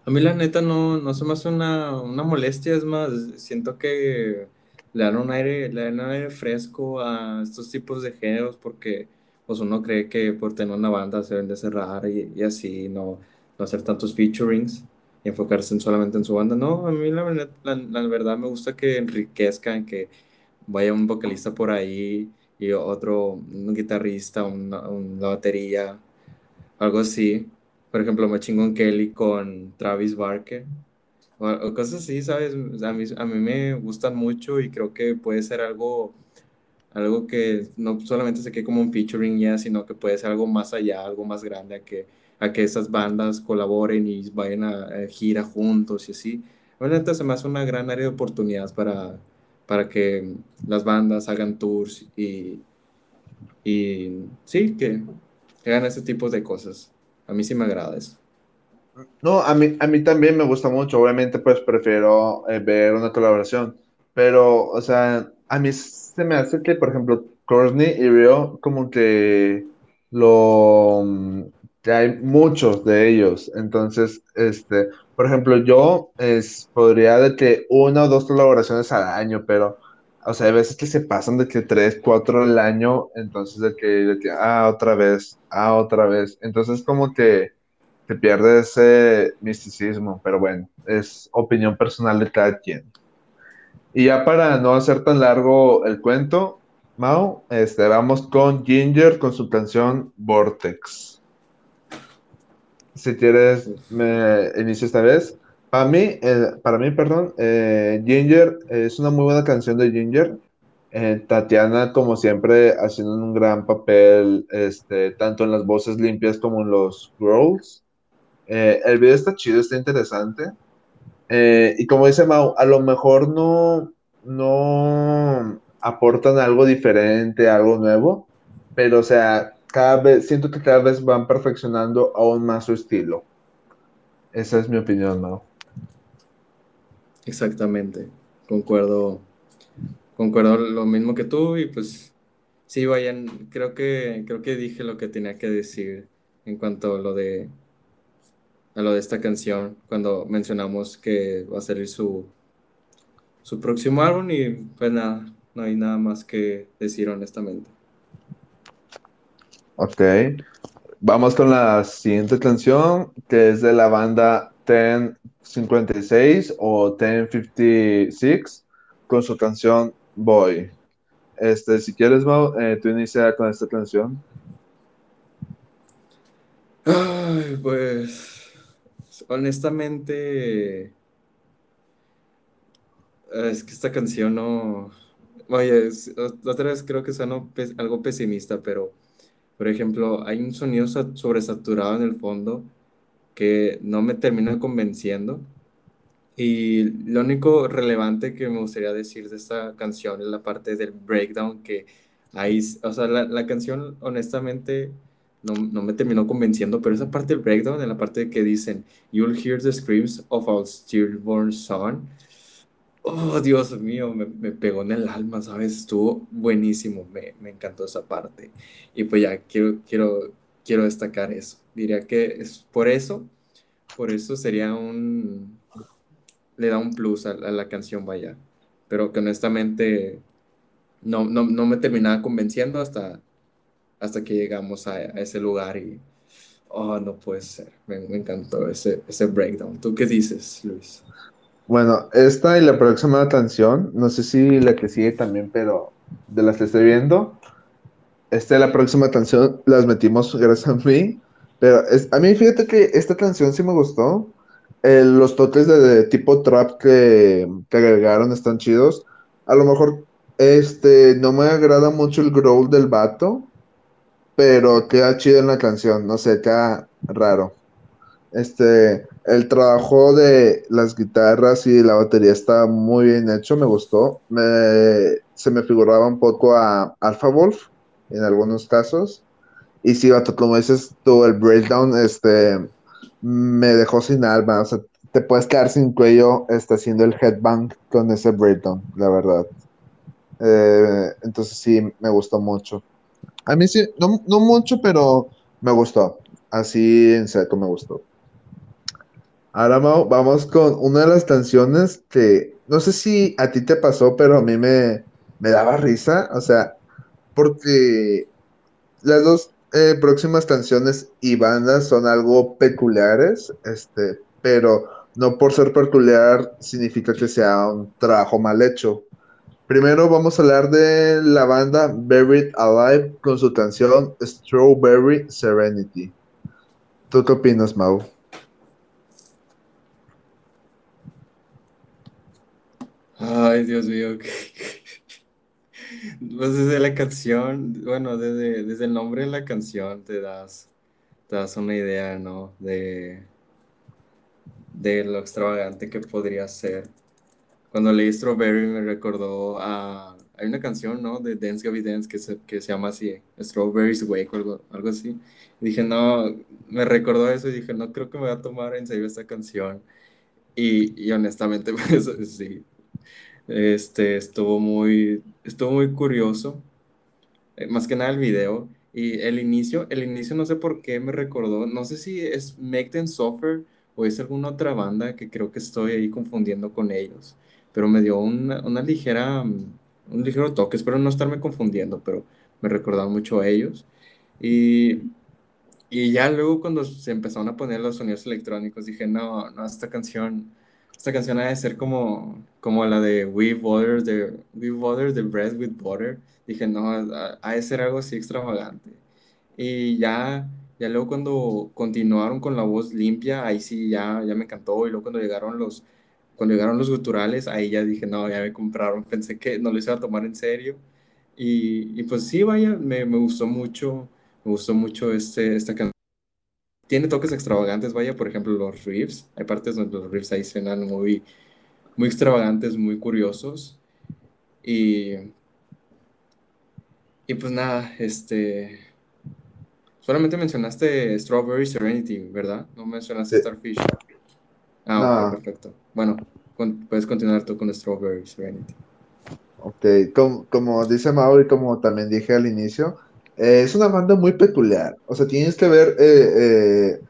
A mí la neta no, no se me hace una, una molestia, es más, siento que le dan un aire, le dan un aire fresco a estos tipos de géneros porque pues uno cree que por tener una banda se deben de cerrar y, y así no, no, hacer tantos featurings y enfocarse solamente en su banda. No, a mí la, la, verdad me gusta que enriquezcan, que vaya un vocalista por ahí y otro, un guitarrista, una, una batería, algo así. Por ejemplo, me chingo Kelly con Travis Barker o, cosas así, ¿sabes? A mí, a mí me gustan mucho y creo que puede ser algo, algo que no solamente se quede como un featuring ya, sino que puede ser algo más allá, algo más grande, a que, a que esas bandas colaboren y vayan a, gira juntos y así. Obviamente se me hace una gran área de oportunidades para, para que las bandas hagan tours y, y sí, que hagan ese tipo de cosas. A mí sí me agrada eso. No, a mí, a mí también me gusta mucho. Obviamente, pues prefiero eh, ver una colaboración. Pero, o sea, a mí se me hace que, por ejemplo, Courtney y Rio, como que lo. que hay muchos de ellos. Entonces, este, por ejemplo, yo es, podría de que una o dos colaboraciones al año, pero. O sea, hay veces que se pasan de que tres, cuatro al año, entonces de que, de que, ah, otra vez, ah, otra vez. Entonces, como que, se pierde ese misticismo, pero bueno, es opinión personal de cada quien. Y ya para no hacer tan largo el cuento, Mau, este, vamos con Ginger con su canción Vortex. Si quieres, me inicio esta vez. Para mí, para mí, perdón, eh, Ginger es una muy buena canción de Ginger. Eh, Tatiana, como siempre, haciendo un gran papel, este, tanto en las voces limpias como en los growls. Eh, el video está chido, está interesante. Eh, y como dice Mau, a lo mejor no, no aportan algo diferente, algo nuevo, pero o sea, cada vez, siento que cada vez van perfeccionando aún más su estilo. Esa es mi opinión, Mau. Exactamente, concuerdo, concuerdo lo mismo que tú y pues sí, vayan, creo que, creo que dije lo que tenía que decir en cuanto a lo de a lo de esta canción cuando mencionamos que va a salir su, su próximo álbum y pues nada, no hay nada más que decir honestamente. Ok, vamos con la siguiente canción que es de la banda 1056 o 1056 con su canción Boy. Este, si quieres, Mau, eh, tú inicia con esta canción. Ay, pues, honestamente, es que esta canción no... Vaya, es- otra vez creo que suena algo pesimista, pero, por ejemplo, hay un sonido sa- sobresaturado en el fondo que no me termina convenciendo. Y lo único relevante que me gustaría decir de esta canción es la parte del breakdown que ahí, o sea, la, la canción honestamente no, no me terminó convenciendo, pero esa parte del breakdown, en la parte que dicen, You'll hear the screams of our stillborn son. Oh, Dios mío, me, me pegó en el alma, ¿sabes? Estuvo buenísimo, me, me encantó esa parte. Y pues ya, quiero, quiero, quiero destacar eso. Diría que es por eso, por eso sería un le da un plus a, a la canción, vaya. Pero que honestamente no, no, no me terminaba convenciendo hasta, hasta que llegamos a, ese lugar y, oh, no puede ser. Me, encantó ese, ese breakdown. ¿Tú qué dices, Luis? Bueno, esta y la próxima canción, no sé si la que sigue también, pero de las que estoy viendo, esta y la próxima canción las metimos gracias a mí, pero es, a mí fíjate que esta canción sí me gustó, Eh, los toques de, de tipo trap que, que agregaron están chidos, a lo mejor este, no me agrada mucho el growl del vato, pero queda chido en la canción, no sé, queda raro. Este, el trabajo de las guitarras y la batería está muy bien hecho, me gustó. Me- se me figuraba un poco a Alpha Wolf en algunos casos. Y sí, vato, como dices tú, el breakdown, este, me dejó sin alma. O sea, te puedes quedar sin cuello, este, haciendo el headbang con ese breakdown, la verdad. Eh, entonces sí, me gustó mucho. A mí sí, no, no mucho, pero me gustó. Así en seco me gustó. Ahora Mau, vamos con una de las canciones que no sé si a ti te pasó, pero a mí me, me daba risa, o sea, porque las dos eh, próximas canciones y bandas son algo peculiares, este, pero no por ser peculiar significa que sea un trabajo mal hecho. Primero vamos a hablar de la banda Buried Alive con su canción Strawberry Serenity. ¿Tú qué opinas, Mau? Ay, Dios mío. Pues desde la canción, bueno, desde, desde el nombre de la canción te das, te das una idea, ¿no? De, de lo extravagante que podría ser. Cuando leí Strawberry me recordó a... Hay una canción, ¿no? De Dance Gabby Dance que se, que se llama así, Strawberry's Wake o algo, algo así. Y dije, no, me recordó eso y dije, no creo que me voy a tomar en serio esta canción. Y, y honestamente, pues sí, este, estuvo muy, estuvo muy curioso eh, más que nada el video. Y el inicio, el inicio no sé por qué me recordó, no sé si es Make Them Suffer o es alguna otra banda que creo que estoy ahí confundiendo con ellos, pero me dio una, una ligera, un ligero toque, espero no estarme confundiendo, pero me recordaron mucho a ellos. Y, y ya luego cuando se empezaron a poner los sonidos electrónicos, dije, no, no, esta canción, esta canción ha de ser como, como la de We Water, de We Water the Bread with Butter. Dije, no, ha de ser algo así extravagante. Y ya, ya luego cuando continuaron con la voz limpia, ahí sí ya, ya me encantó. Y luego cuando llegaron los, cuando llegaron los guturales, ahí ya dije, no, ya me compraron. Pensé que no lo iba a tomar en serio. Y, y pues sí, vaya, me, me gustó mucho, me gustó mucho este, esta canción tiene toques extravagantes, vaya, por ejemplo, los riffs. Hay partes donde los riffs ahí suenan muy, muy extravagantes, muy curiosos. Y, y pues nada, este. Solamente mencionaste Strawberry Serenity, ¿verdad? No mencionaste Sí. Starfish. Ah, perfecto. Bueno, con- puedes continuar tú con Strawberry Serenity. ok. Como, como dice Mau y como también dije al inicio, eh, es una banda muy peculiar. O sea, tienes que ver eh,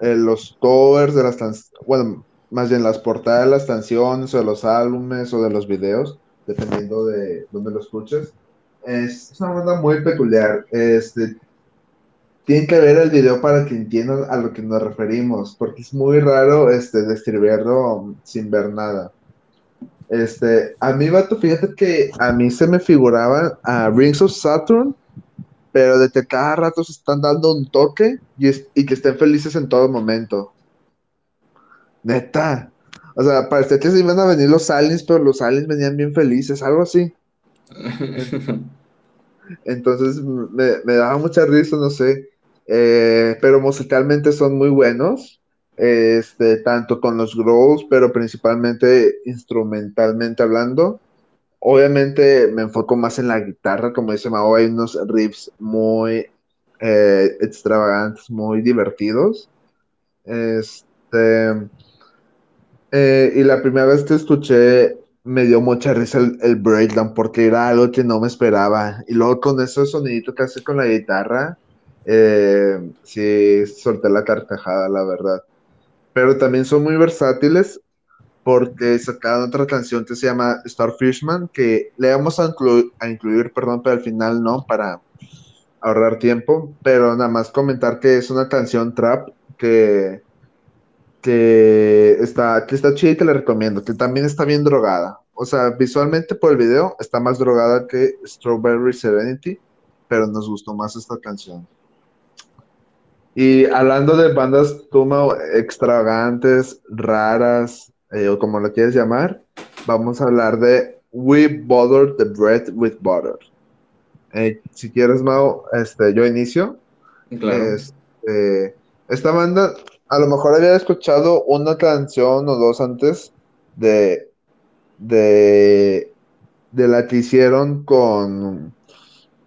eh, los covers de las canciones, bueno, más bien las portadas de las canciones o de los álbumes o de los videos, dependiendo de dónde lo escuches. Es, es una banda muy peculiar. Este, tienen que ver el video para que entiendan a lo que nos referimos, porque es muy raro este, describirlo sin ver nada. Este, a mí, vato, fíjate que a mí se me figuraba a Rings of Saturn pero de que cada rato se están dando un toque y, y que estén felices en todo momento. Neta. O sea, parecía que se iban a venir los aliens, pero los aliens venían bien felices, algo así. Entonces me, me daba mucha risa, no sé. Eh, pero musicalmente son muy buenos. Este, tanto con los growls, pero principalmente instrumentalmente hablando. Obviamente me enfoco más en la guitarra, como dice Mao, hay unos riffs muy eh, extravagantes, muy divertidos. Este, eh, y la primera vez que escuché me dio mucha risa el, breakdown porque era algo que no me esperaba. Y luego con ese sonidito que hace con la guitarra, eh, sí solté la carcajada, la verdad. Pero también son muy versátiles porque sacaron otra canción que se llama Starfishman, que le vamos a, a incluir, perdón, pero al final no, para ahorrar tiempo. Pero nada más comentar que es una canción trap que que está, que está chida y te la recomiendo, que también está bien drogada. O sea, visualmente por el video está más drogada que Strawberry Serenity, pero nos gustó más esta canción. Y hablando de bandas tuma extravagantes, raras, eh, o como lo quieres llamar, vamos a hablar de We Butter the Bread with Butter. Eh, si quieres, Mao, este, yo inicio. Claro. Este, esta banda a lo mejor había escuchado una canción o dos antes de, de, de la que hicieron con,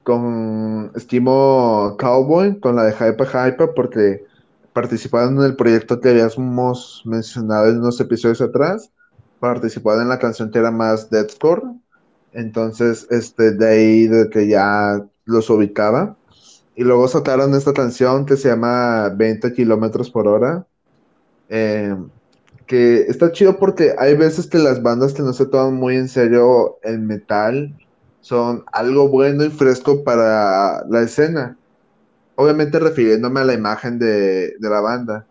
con Estimo Cowboy, con la de Hyper Hyper, porque participaron en el proyecto que habíamos mencionado en unos episodios atrás, participaron en la canción que era más deathcore, entonces este, de ahí de que ya los ubicaba. Y luego sacaron esta canción que se llama 20 kilómetros por hora. Eh, que está chido porque hay veces que las bandas que no se toman muy en serio el metal son algo bueno y fresco para la escena. Obviamente refiriéndome a la imagen de, de la banda,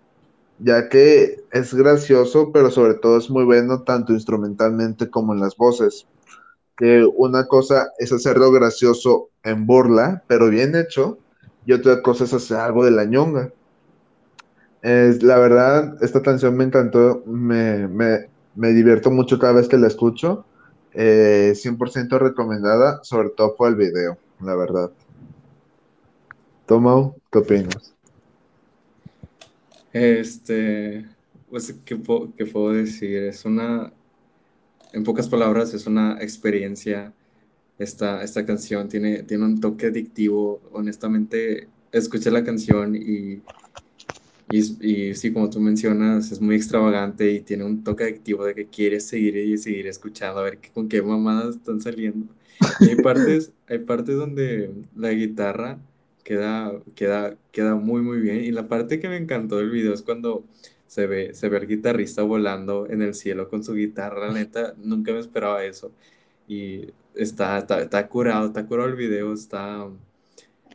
ya que es gracioso, pero sobre todo es muy bueno tanto instrumentalmente como en las voces. Que una cosa es hacerlo gracioso en burla, pero bien hecho, y otra cosa es hacer algo de la ñonga. Es, la verdad, esta canción me encantó, me, me, me divierto mucho cada vez que la escucho. 100% eh, recomendada, sobre todo por el video, la verdad. Tomo, ¿qué opinas? Este, pues, ¿qué, ¿qué, puedo decir? Es una, en pocas palabras, es una experiencia esta, esta canción tiene, tiene un toque adictivo. Honestamente, escuché la canción y, y, sí, como tú mencionas, es muy extravagante y tiene un toque adictivo de que quieres seguir y seguir escuchando, a ver con qué mamadas están saliendo. hay partes, hay partes donde la guitarra queda, queda, queda muy, muy bien. Y la parte que me encantó del video es cuando se ve, se ve al guitarrista volando en el cielo con su guitarra. La neta, nunca me esperaba eso. Y está, está, curado, está curado el video, está,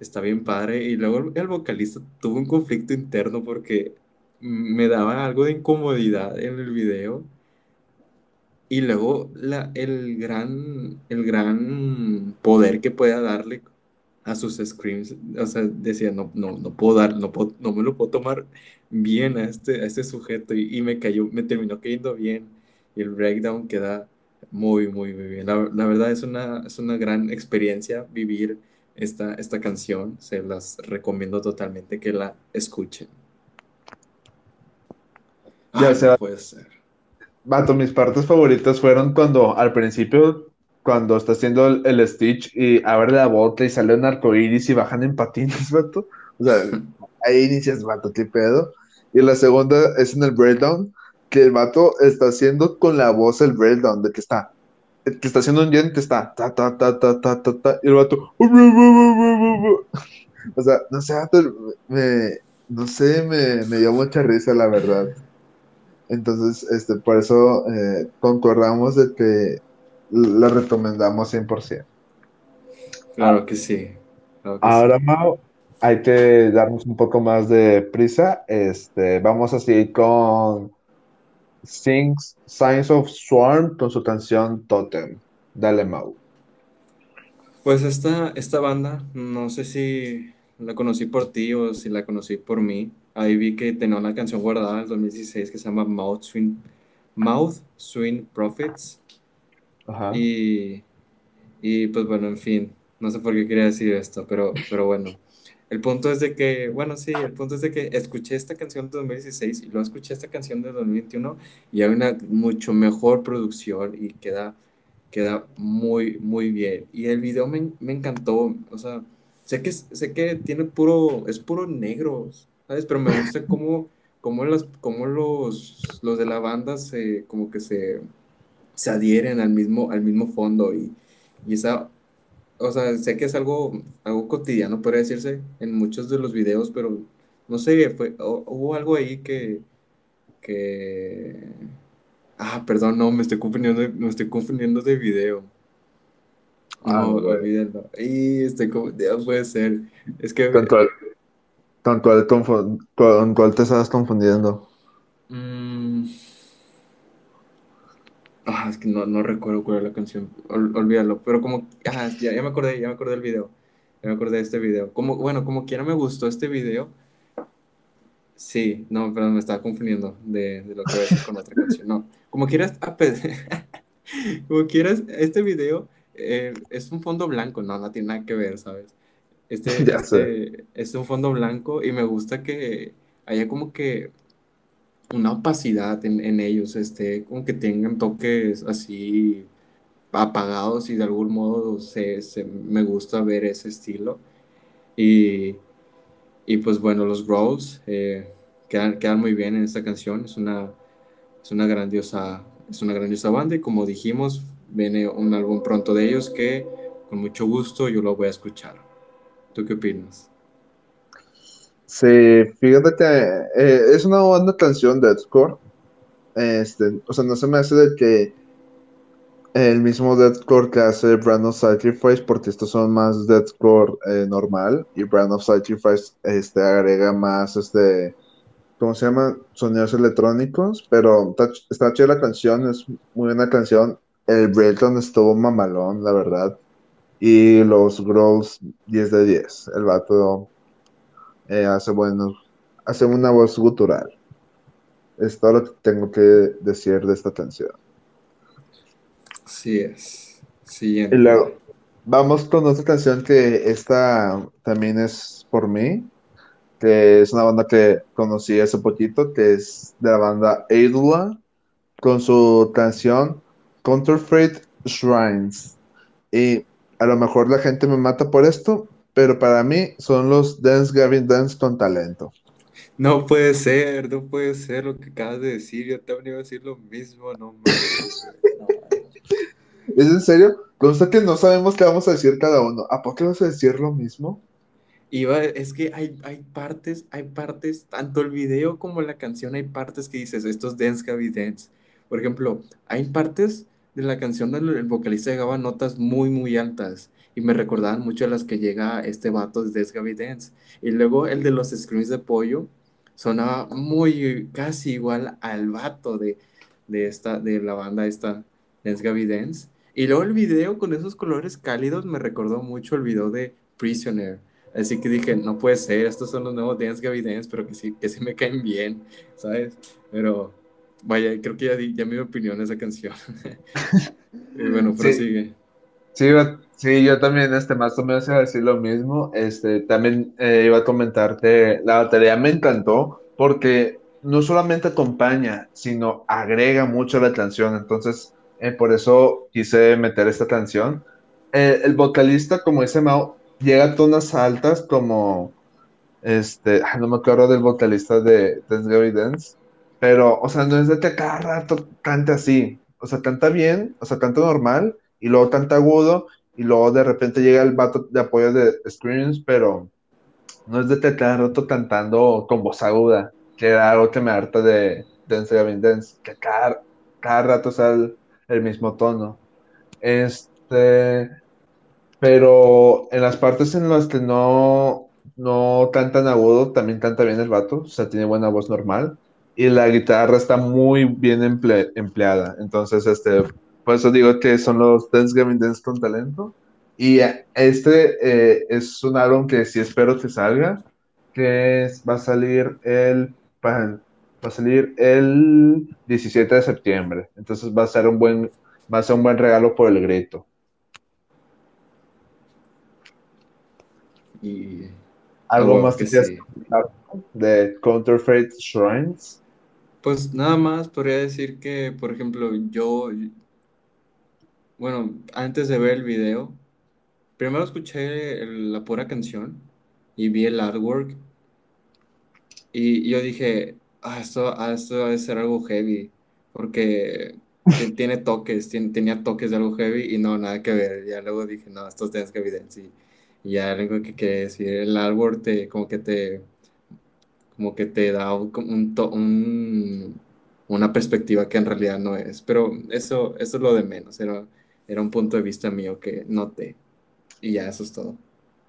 está bien padre. Y luego el vocalista tuvo un conflicto interno porque me daba algo de incomodidad en el video. Y luego la, el, gran, el gran poder que pueda darle a sus screams, o sea, decía, no, no, no puedo dar, no, no me lo puedo tomar bien a este, a este sujeto y, y me cayó, me terminó cayendo bien y el breakdown queda muy, muy, muy bien. La, verdad es una, es una gran experiencia vivir esta, esta canción. Se las recomiendo totalmente que la escuchen. Ya sea, puede ser. Vato, mis partes favoritas fueron cuando al principio, cuando está haciendo el, Stitch y abre la bota y sale un arcoíris y bajan en patines, vato. O sea, ahí inicias, vato, qué pedo. Y la segunda es en el breakdown, que el vato está haciendo con la voz el breakdown, de que está, que está haciendo un diente, está, ta, ta, ta, ta, ta, ta, ta, y el vato, o sea, no sé, me, no sé, me, me dio mucha risa, la verdad. Entonces, este, por eso eh, concordamos de que la recomendamos 100%. Claro que sí. Ahora, Mau, hay que darnos un poco más de prisa. Este, vamos a seguir con Sings Signs of Swarm con su canción Totem. Dale, Mau. Pues esta, esta banda, no sé si la conocí por ti o si la conocí por mí. Ahí vi que tenía una canción guardada en el 2016 que se llama Mouth Swing, Mouth Swing Profits. Ajá. Y, y pues bueno, en fin, no sé por qué quería decir esto, pero, pero bueno. El punto es de que, bueno, sí, el punto es de que escuché esta canción de 2016 y luego escuché esta canción de 2021 y hay una mucho mejor producción y queda, queda muy, muy bien. Y el video me, me encantó, o sea, sé que, sé que tiene puro, es puro negro, ¿sabes? Pero me gusta cómo, cómo, las, cómo los, los de la banda se, como que se, se adhieren al mismo, al mismo fondo y, y esa o sea, sé que es algo, algo cotidiano, podría decirse, en muchos de los videos, pero no sé, fue, hu- hubo algo ahí que, que... Ah, perdón, no, me estoy confundiendo, me estoy confundiendo de video. Ah, No, olvídenlo. Y estoy confundido, puede ser. Es ¿Con que... confun- con cuál te estabas confundiendo? mm, ah, es que no, no recuerdo cuál es la canción, ol- olvídalo, pero como... Ah, ya, ya me acordé, ya me acordé del video. Ya me acordé de este video. Como, bueno, como quiera me gustó este video. Sí, no, pero me estaba confundiendo de, de lo que voy a decir con otra canción. No, como quieras, ah, pe- como quieras, este video eh, es un fondo blanco, no, no tiene nada que ver, ¿sabes? Este, Ya sé. este es un fondo blanco y me gusta que haya como que una opacidad en, en ellos, este, como que tengan toques así apagados y de algún modo se, se- me gusta ver ese estilo. Y y pues bueno, los Growls eh, quedan, quedan muy bien en esta canción. Es una, es una grandiosa, es una grandiosa banda y como dijimos, viene un álbum pronto de ellos que con mucho gusto yo lo voy a escuchar. ¿Tú qué opinas? Sí, fíjate que eh, es una buena canción de deathcore. Este, o sea, no se me hace de que el mismo deathcore que hace Brand of Sacrifice, porque estos son más deathcore eh, normal y Brand of Sacrifice este, agrega más este, ¿cómo se llama? Sonidos electrónicos, pero está, está chida la canción, es muy buena canción. El breakdown estuvo mamalón, la verdad. Y los growls 10 de 10. El vato eh, hace buenos, hace una voz gutural. Es todo lo que tengo que decir de esta canción. Así es. Y Siguiente. luego, vamos con otra canción que esta también es por mí, que es una banda que conocí hace poquito, que es de la banda Eidula, con su canción Counterfeit Shrines. Y a lo mejor la gente me mata por esto, pero para mí son los Dance Gavin Dance con talento. No puede ser, no puede ser lo que acabas de decir. Yo también iba a decir lo mismo, no. No. ¿Es en serio? Consta que no sabemos qué vamos a decir cada uno. ¿A poco vas a decir lo mismo? Iba, es que hay, hay partes, hay partes, tanto el video como la canción, hay partes que dices, estos Dance Gabby Dance. Por ejemplo, hay partes de la canción donde el vocalista llegaba a notas muy, muy altas y me recordaban mucho a las que llega este vato de Gabby Dance. Y luego el de los screams de pollo sonaba muy, casi igual al vato de, de esta, de la banda esta, Dance Gabby Dance. Y luego el video con esos colores cálidos me recordó mucho el video de Prisoner. Así que dije, no puede ser, estos son los nuevos Dance Gabby Dance, pero que sí, que sí me caen bien, ¿sabes? Pero vaya, creo que ya di ya mi opinión de esa canción. Y bueno, Sí, prosigue. sí, iba- sí, yo también, este, más o menos iba a decir lo mismo. Este, también eh, iba a comentar que la batería me encantó porque no solamente acompaña, sino agrega mucho a la canción. Entonces, eh, por eso quise meter esta canción. Eh, el vocalista, como dice Mao, llega a tonas altas como Este, no me acuerdo del vocalista de Dance Gavin Dance, pero, o sea, no es de que cada rato cante así, o sea, canta bien, o sea, canta normal, y luego canta agudo, y luego de repente llega el vato de apoyo de Screams, pero no es de rato cantando con voz aguda, que era algo que me harta de Dance Gavin Dance, que cada, cada rato sea el, mismo tono. Este, pero en las partes en las que no, no cantan agudo, también canta bien el vato, o sea, tiene buena voz normal. Y la guitarra está muy bien emple- empleada. Entonces, este, por eso digo que son los Dance Gavin Dance con talento. Y este eh, es un álbum que sí espero que salga, que va a salir el, va a salir el 17 de septiembre. Entonces va a ser un buen, va a ser un buen regalo por el grito. Y algo más que, sea de Counterfeit Shrines. Pues nada más podría decir que, por ejemplo, yo, bueno, antes de ver el video, primero escuché la pura canción y vi el artwork y yo dije, ah, esto, ah, esto debe ser algo heavy, porque tiene toques, tenía toques de algo heavy y no, nada que ver. Ya luego dije, no, esto tienes que evidenciar. Y ya algo que quiere decir, el artwork te, como que te como que te da un, un, una perspectiva que en realidad no es. Pero eso, eso es lo de menos, era un punto de vista mío que noté. Y ya, eso es todo.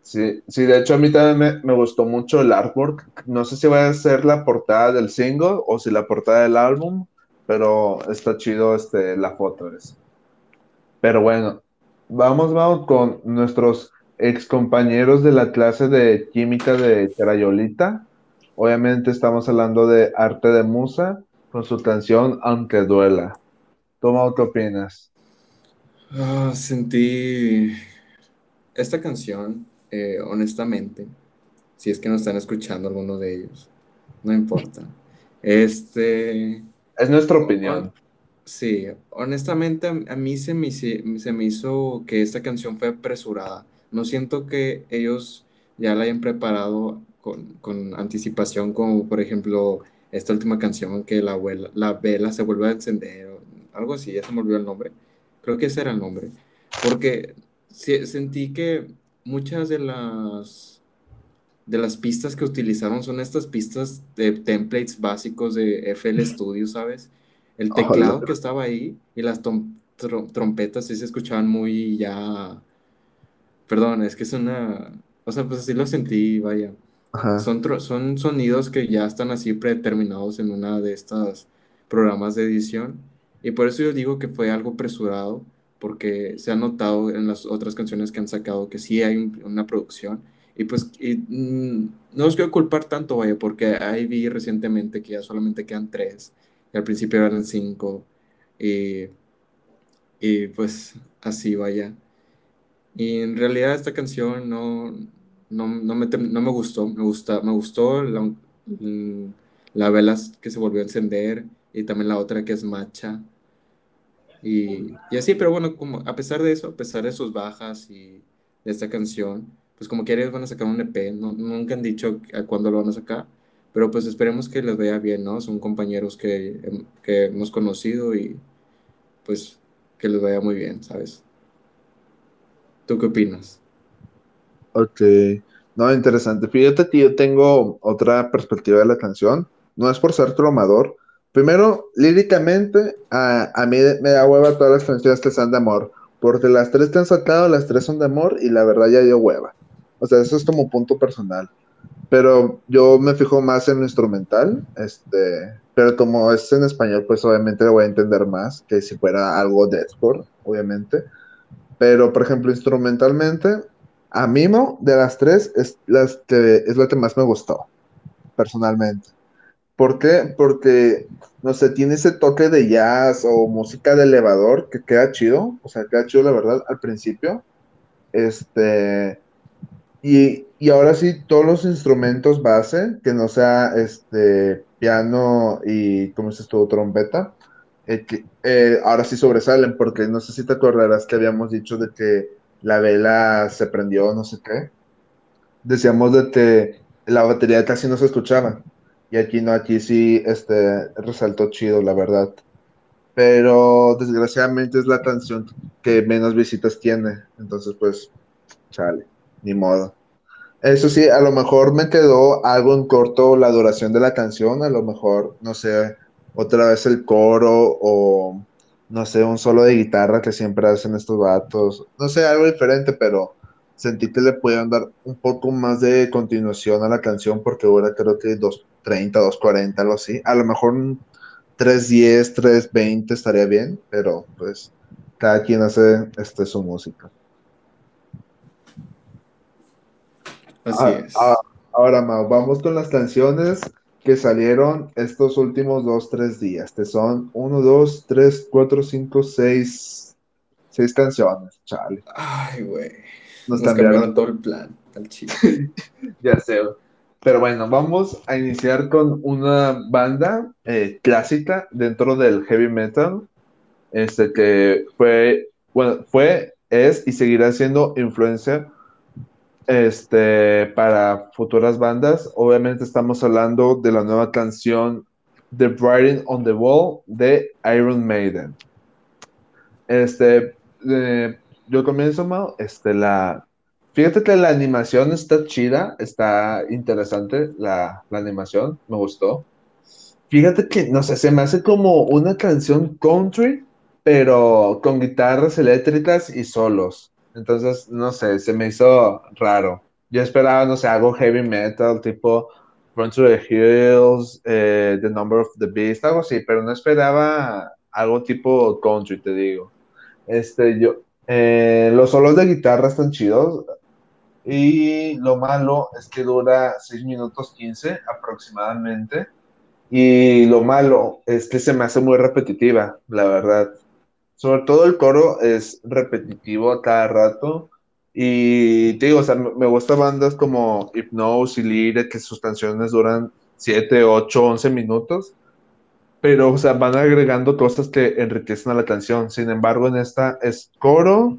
Sí, sí, de hecho a mí también me, gustó mucho el artwork. No sé si va a ser la portada del single o si la portada del álbum, pero está chido este, la foto es. Pero bueno, vamos, vamos con nuestros ex compañeros de la clase de química de Crayolita. Obviamente estamos hablando de Arte de Musa con su canción Aunque Duela. Toma, ¿qué opinas? Ah, sentí esta canción, eh, honestamente, si es que no están escuchando algunos de ellos, no importa. Este... Es nuestra opinión. Sí, honestamente a, mí se me, se me hizo que esta canción fue apresurada. No siento que ellos ya la hayan preparado con, anticipación, como por ejemplo esta última canción que la, abuela, la vela se vuelve a encender, o algo así, ya se me olvidó el nombre. Creo que ese era el nombre. Porque sentí que muchas de las de las pistas que utilizaron son estas pistas de templates básicos de FL Studio, ¿sabes? El teclado que estaba ahí y las trompetas sí se escuchaban muy ya... Perdón, es que es una... O sea, pues así lo sentí, vaya. Son, son sonidos que ya están así predeterminados en una de estas programas de edición. Y por eso yo digo que fue algo apresurado, porque se ha notado en las otras canciones que han sacado que sí hay una producción. Y pues mm, no los quiero culpar tanto, vaya, porque ahí vi recientemente que ya solamente quedan tres. Y al principio eran cinco. Y, y pues así, vaya. Y en realidad esta canción no, no, no, me, no me gustó, me, gusta, me gustó la, mm, la vela que se volvió a encender y también la otra que es Macha. Y, y, así, pero bueno, como a pesar de eso, a pesar de sus bajas y de esta canción, pues como que van a sacar un EP, no, nunca han dicho a cuándo lo van a sacar, pero pues esperemos que les vaya bien, ¿no? Son compañeros que, que hemos conocido y pues que les vaya muy bien, ¿sabes? ¿Tú qué opinas? Ok, no, interesante. Fíjate que yo tengo otra perspectiva de la canción. No es por ser tromador. Primero, líricamente, a, a mí me da hueva todas las canciones que sean de amor. Porque las tres que han sacado, las tres son de amor y la verdad ya dio hueva. O sea, eso es como punto personal. Pero yo me fijo más en lo instrumental. Este, pero como es en español, pues obviamente lo voy a entender más que si fuera algo de deathcore, obviamente. Pero, por ejemplo, instrumentalmente, a Mimo, de las tres, es, las que, es lo que más me gustó, personalmente. ¿Por qué? Porque, no sé, tiene ese toque de jazz o música de elevador que queda chido, o sea, queda chido la verdad al principio. Este, y, y ahora sí, todos los instrumentos base, que no sea este piano y, como dices tú, trompeta, eh, eh, ahora sí sobresalen, porque no sé si te acordarás que habíamos dicho de que la vela se prendió, no sé qué. Decíamos de que la batería casi no se escuchaba. Y aquí no, aquí sí este, resaltó chido, la verdad. Pero desgraciadamente es la canción que menos visitas tiene. Entonces, pues, chale, ni modo. Eso sí, a lo mejor me quedó algo en corto la duración de la canción. A lo mejor, no sé, otra vez el coro o no sé, un solo de guitarra que siempre hacen estos vatos, no sé, algo diferente, pero sentí que le podían dar un poco más de continuación a la canción porque ahora creo que 2.30, 2.40, algo así, a lo mejor 3.10, 3.20 estaría bien, pero pues cada quien hace este, su música. Así Ah, es. ah, ahora, Mau, vamos con las canciones que salieron estos últimos dos, tres días. Que son uno, dos, tres, cuatro, cinco, seis, seis canciones. Chale, Ay, güey. nos Nos cambiaron todo el plan al chile. Ya sé. Pero bueno, vamos a iniciar con una banda eh, clásica dentro del heavy metal, este que fue, bueno, fue, es y seguirá siendo influencia este, para futuras bandas. Obviamente estamos hablando de la nueva canción The Writing on the Wall de Iron Maiden. Este, eh, yo comienzo, Mau, este, la, fíjate que la animación está chida, está interesante la, animación, me gustó. Fíjate que, no sé, se me hace como una canción country, pero con guitarras eléctricas y solos. Entonces, no sé, se me hizo raro. Yo esperaba, no sé, algo heavy metal, tipo Run to the Hills, eh, The Number of the Beast, algo así, pero no esperaba algo tipo country, te digo. Este, yo, eh, los solos de guitarra están chidos y lo malo es que dura 6 minutos 15 aproximadamente. Y lo malo es que se me hace muy repetitiva, la verdad. Sobre todo el coro es repetitivo a cada rato. Y te digo, o sea, me gustan bandas como Hypnose y Lyre, que sus canciones duran 7 8 11 minutos. Pero, o sea, van agregando cosas que enriquecen a la canción. Sin embargo, en esta es coro,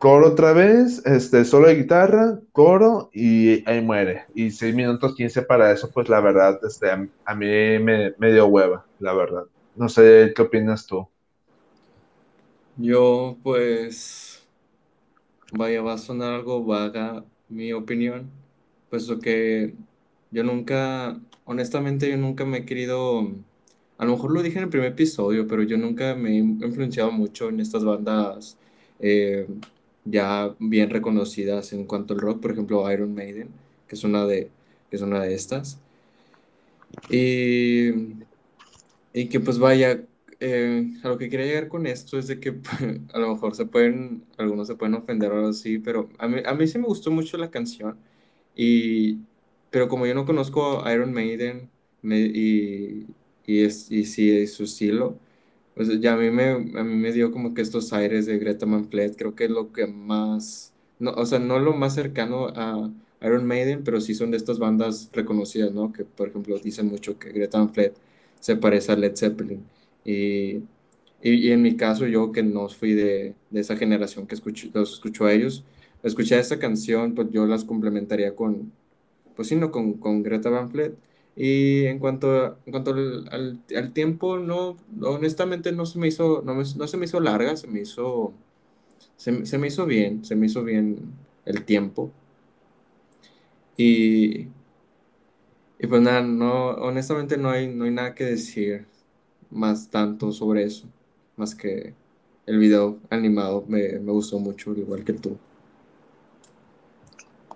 coro otra vez, este, solo de guitarra, coro y ahí muere. Y 6 minutos 15 para eso, pues la verdad, este, a, a mí me, dio hueva, la verdad. No sé qué opinas tú. Yo, pues, vaya, va a sonar algo vaga mi opinión, puesto que yo nunca, honestamente, yo nunca me he querido, a lo mejor lo dije en el primer episodio, pero yo nunca me he influenciado mucho en estas bandas eh, ya bien reconocidas en cuanto al rock, por ejemplo, Iron Maiden, que es una de, que es una de estas. Y Y que pues vaya, eh, a lo que quería llegar con esto es de que a lo mejor se pueden, algunos se pueden ofender o algo así, pero a mí, a mí sí me gustó mucho la canción, y, pero como yo no conozco a Iron Maiden me- y, y, es, y sí su estilo, pues ya a mí me, a mí me dio como que estos aires de Greta Van Fleet, creo que es lo que más, no, o sea, no lo más cercano a Iron Maiden, pero sí son de estas bandas reconocidas, ¿no? Que por ejemplo dicen mucho que Greta Van Fleet se parece a Led Zeppelin. Y, y, en mi caso, yo que no fui de, de esa generación que los escuchó a ellos, escuché esta canción, pues yo las complementaría con, pues sí, no, con, con Greta Van Fleet. Y en cuanto, en cuanto al, al, tiempo, no, honestamente no se me hizo, no, me- no se me hizo larga, se me hizo, se, se me hizo bien, se me hizo bien el tiempo. Y, y pues nada, no, honestamente no hay, no hay nada que decir más tanto sobre eso, más que el video animado me, me gustó mucho, igual que tú.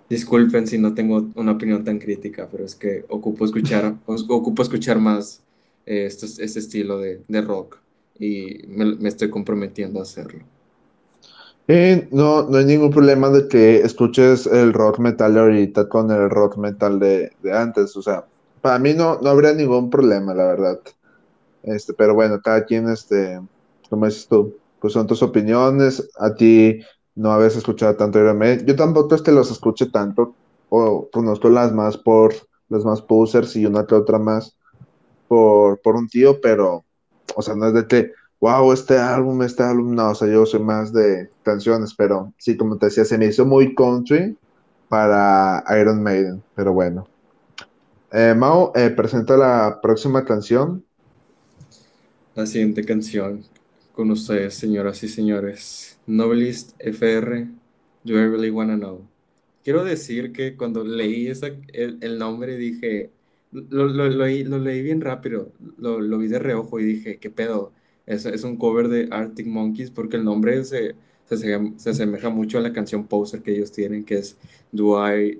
Disculpen si no tengo una opinión tan crítica, pero es que ocupo escuchar, os- ocupo escuchar más eh, este, este estilo de, de rock y me, me estoy comprometiendo a hacerlo. Y no, no hay ningún problema de que escuches el rock metal de ahorita con el rock metal de, de antes. O sea, para mí no, no habría ningún problema, la verdad. Este, pero bueno, cada quien, este, como dices tú, pues son tus opiniones. A ti no habías escuchado tanto Iron Maiden. Yo tampoco es que los escuche tanto, o conozco las más por las más posers y una que otra más por, por un tío, pero, o sea, no es de que, wow, este álbum, este álbum, no, o sea, yo soy más de canciones, pero sí, como te decía, se me hizo muy country para Iron Maiden, pero bueno. Eh, Mau, eh, presenta la próxima canción. La siguiente canción con ustedes, señoras y señores. Novelist FR, Do I Really Wanna Know? Quiero decir que cuando leí esa, el, nombre dije, lo, lo, lo lo leí bien rápido, lo, vi de reojo y dije, ¿qué pedo? Es, es un cover de Arctic Monkeys porque el nombre se, se, se, se asemeja mucho a la canción Poser que ellos tienen, que es Do I,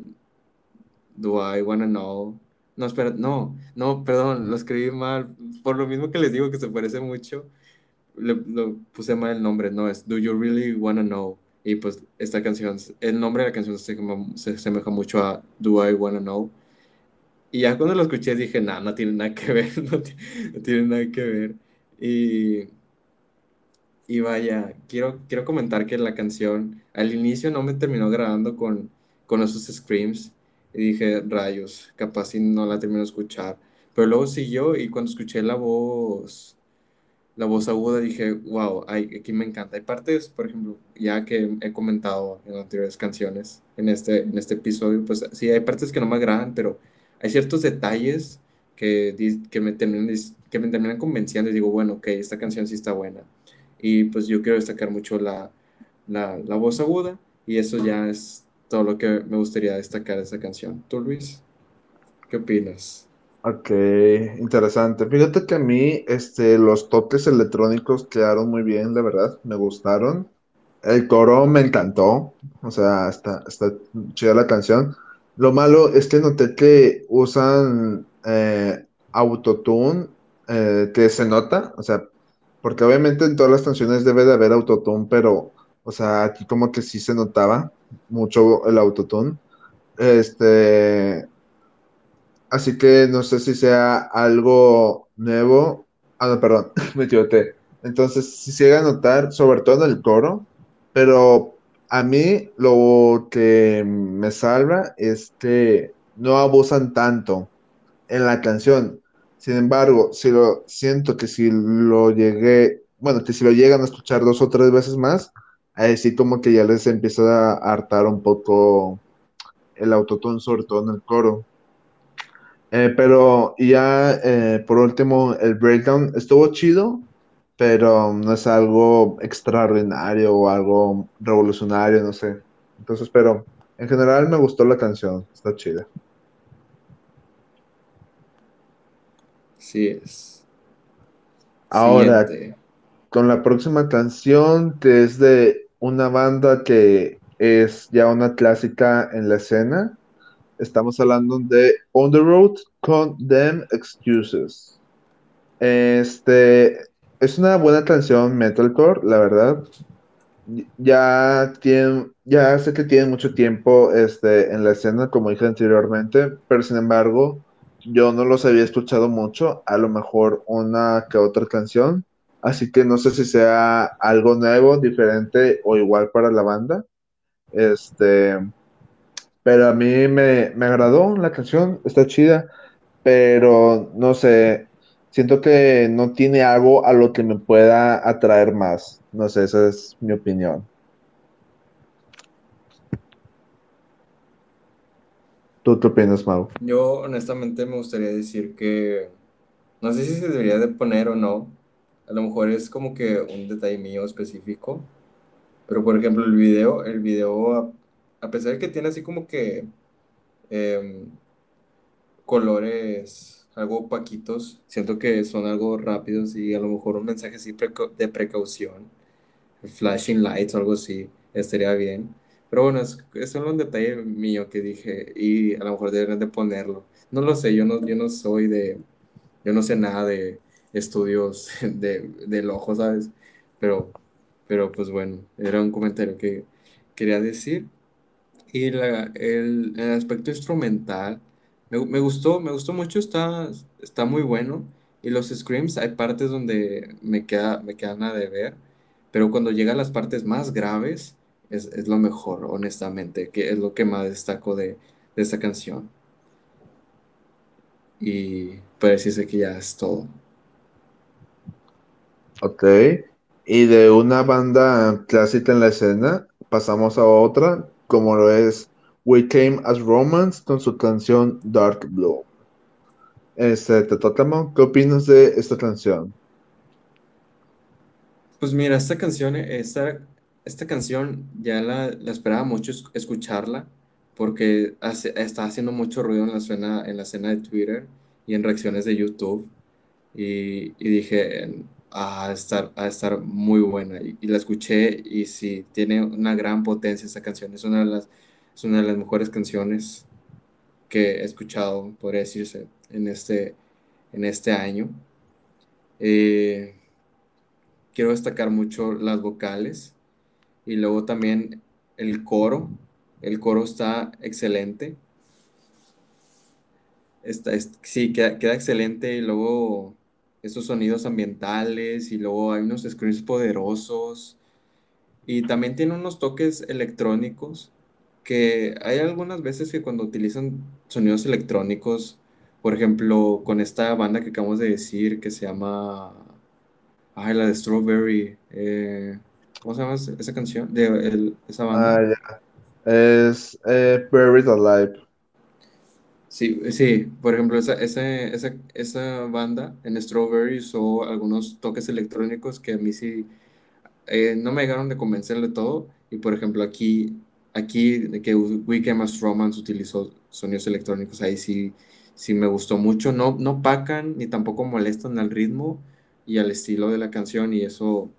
Do I Wanna Know? No, espera, no, no, perdón, lo escribí mal. Por lo mismo que les digo que se parece mucho, le, lo puse mal el nombre, no, es Do You Really Wanna Know? Y pues esta canción, el nombre de la canción se, se asemeja mucho a Do I Wanna Know. Y ya cuando lo escuché dije, no, no tiene nada que ver, no, tiene nada que ver. Y, y vaya, quiero, quiero comentar que la canción al inicio no me terminó grabando con, con esos screams. Y dije, rayos, capaz si no la termino de escuchar. Pero luego siguió y cuando escuché la voz, la voz aguda, dije, wow, aquí me encanta. Hay partes, por ejemplo, ya que he comentado en anteriores canciones, en este, en este episodio, pues sí, hay partes que no me agradan, pero hay ciertos detalles que, que, me terminan, que me terminan convenciendo y digo, bueno, ok, esta canción sí está buena. Y pues yo quiero destacar mucho la, la, la voz aguda y eso ya es todo lo que me gustaría destacar de esta canción. ¿Tú, Luis? ¿Qué opinas? Ok, interesante. Fíjate que a mí este, los toques electrónicos quedaron muy bien, de verdad, me gustaron. El coro me encantó, o sea, está, está chida la canción. Lo malo es que noté que usan eh, autotune, eh, que se nota, o sea, porque obviamente en todas las canciones debe de haber autotune, pero, o sea, aquí como que sí se notaba mucho el autotune. Este, así que no sé si sea algo nuevo. Ah, no, perdón, me equivoqué. Entonces, se llega a notar, sobre todo en el coro, pero a mí lo que me salva es que no abusan tanto en la canción. Sin embargo, si lo siento que si lo llegué, bueno, que si lo llegan a escuchar dos o tres veces más, ahí sí como que ya les empieza a hartar un poco el autotune, sobre todo en el coro. Eh, pero ya eh, por último, el breakdown estuvo chido, pero no es algo extraordinario o algo revolucionario, no sé. Entonces, pero en general me gustó la canción, está chida. Sí es. Ahora, con la próxima canción, que es de una banda que es ya una clásica en la escena, estamos hablando de On the Road con Them Excuses. Este, es una buena canción metalcore, la verdad. Ya tiene, ya sé que tiene mucho tiempo este, en la escena, como dije anteriormente, pero sin embargo, yo no los había escuchado mucho, a lo mejor una que otra canción, así que no sé si sea algo nuevo, diferente o igual para la banda. Este, pero a mí me, me agradó la canción, está chida, pero no sé, siento que no tiene algo a lo que me pueda atraer más. No sé, esa es mi opinión. ¿Tú qué opinas, Mau? Yo honestamente me gustaría decir que no sé si se debería de poner o no. A lo mejor es como que un detalle mío específico. Pero por ejemplo el video, el video, a, pesar de que tiene así como que em, colores algo paquitos, siento que son algo rápidos y a lo mejor un mensaje así de precaución, flashing lights o algo así, estaría bien. Pero bueno, es, es solo un detalle mío que dije y a lo mejor deberían de ponerlo. No lo sé, yo no, yo no soy de, yo no sé nada de estudios de, del ojo, ¿sabes? Pero, pero pues bueno, era un comentario que quería decir. Y la, el, el aspecto instrumental me, gustó, me gustó mucho, está, está muy bueno. Y los screams, hay partes donde me, queda, me quedan a deber, pero cuando llegan las partes más graves, es, lo mejor, honestamente, que es lo que más destaco de, de esta canción. Y puede decirse que ya es todo. Ok. Y de una banda clásica en la escena, pasamos a otra, como lo es We Came as Romance con su canción Dark Blue. Este, te ¿qué opinas de esta canción? Pues mira, esta canción, esta, esta canción ya la, esperaba mucho escucharla porque hace, está haciendo mucho ruido en la, escena, en la escena de Twitter y en reacciones de YouTube. Y, dije, a estar, a estar muy buena. Y, la escuché y sí, tiene una gran potencia esta canción. Es una de las es una de las mejores canciones que he escuchado, podría decirse, en este, en este año. Eh, quiero destacar mucho las vocales. Y luego también el coro. El coro está excelente. Está, sí, queda, queda excelente. Y luego esos sonidos ambientales. Y luego hay unos screens poderosos. Y también tiene unos toques electrónicos que hay algunas veces que cuando utilizan sonidos electrónicos, por ejemplo, con esta banda que acabamos de decir que se llama, ay, la de Strawberry, eh, ¿cómo se llama esa canción? De esa banda. Ah. Es eh, Alive. Sí, sí, por ejemplo, esa, esa, esa, esa banda en Strawberry usó algunos toques electrónicos que a mí sí eh, no me llegaron de convencer de todo. Y por ejemplo, aquí, aquí que Weekend as Romance utilizó sonidos electrónicos, ahí sí, sí me gustó mucho. No, no pacan ni tampoco molestan al ritmo y al estilo de la canción, y eso,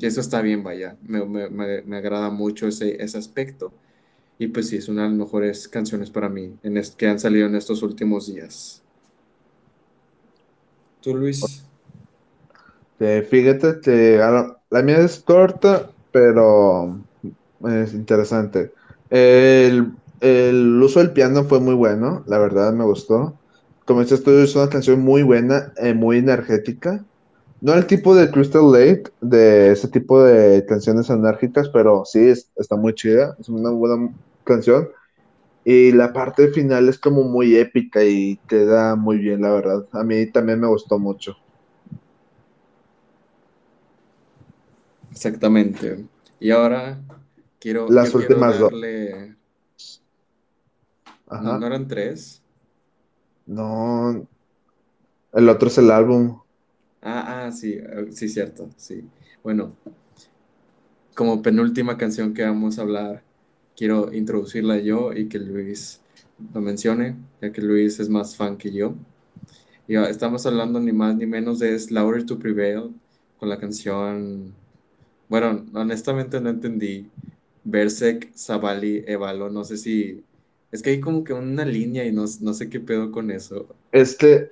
eso está bien, vaya. Me, me, me agrada mucho ese, ese aspecto. Y pues sí, es una de las mejores canciones para mí en que han salido en estos últimos días. ¿Tú, Luis? fíjate que la mía es corta, pero es interesante. El, uso del piano fue muy bueno, la verdad me gustó. Como dices tú, es una canción muy buena, eh, muy energética. No el tipo de Crystal Lake, de ese tipo de canciones enérgicas, pero sí está muy chida, es una buena canción. Y la parte final es como muy épica y queda muy bien, la verdad. A mí también me gustó mucho. Exactamente. Y ahora quiero. Las últimas dos. ¿No, ¿No eran tres? No. El otro es el álbum. Ah, ah, sí, sí, cierto, sí. Bueno, como penúltima canción que vamos a hablar, quiero introducirla yo y que Luis lo mencione, ya que Luis es más fan que yo. Y ah, estamos hablando ni más ni menos de Slaughter to Prevail con la canción bueno, honestamente no entendí. Berserk, Zavali, Evalo, no sé si. Es que hay como que una línea y no, sé qué pedo con eso. Este,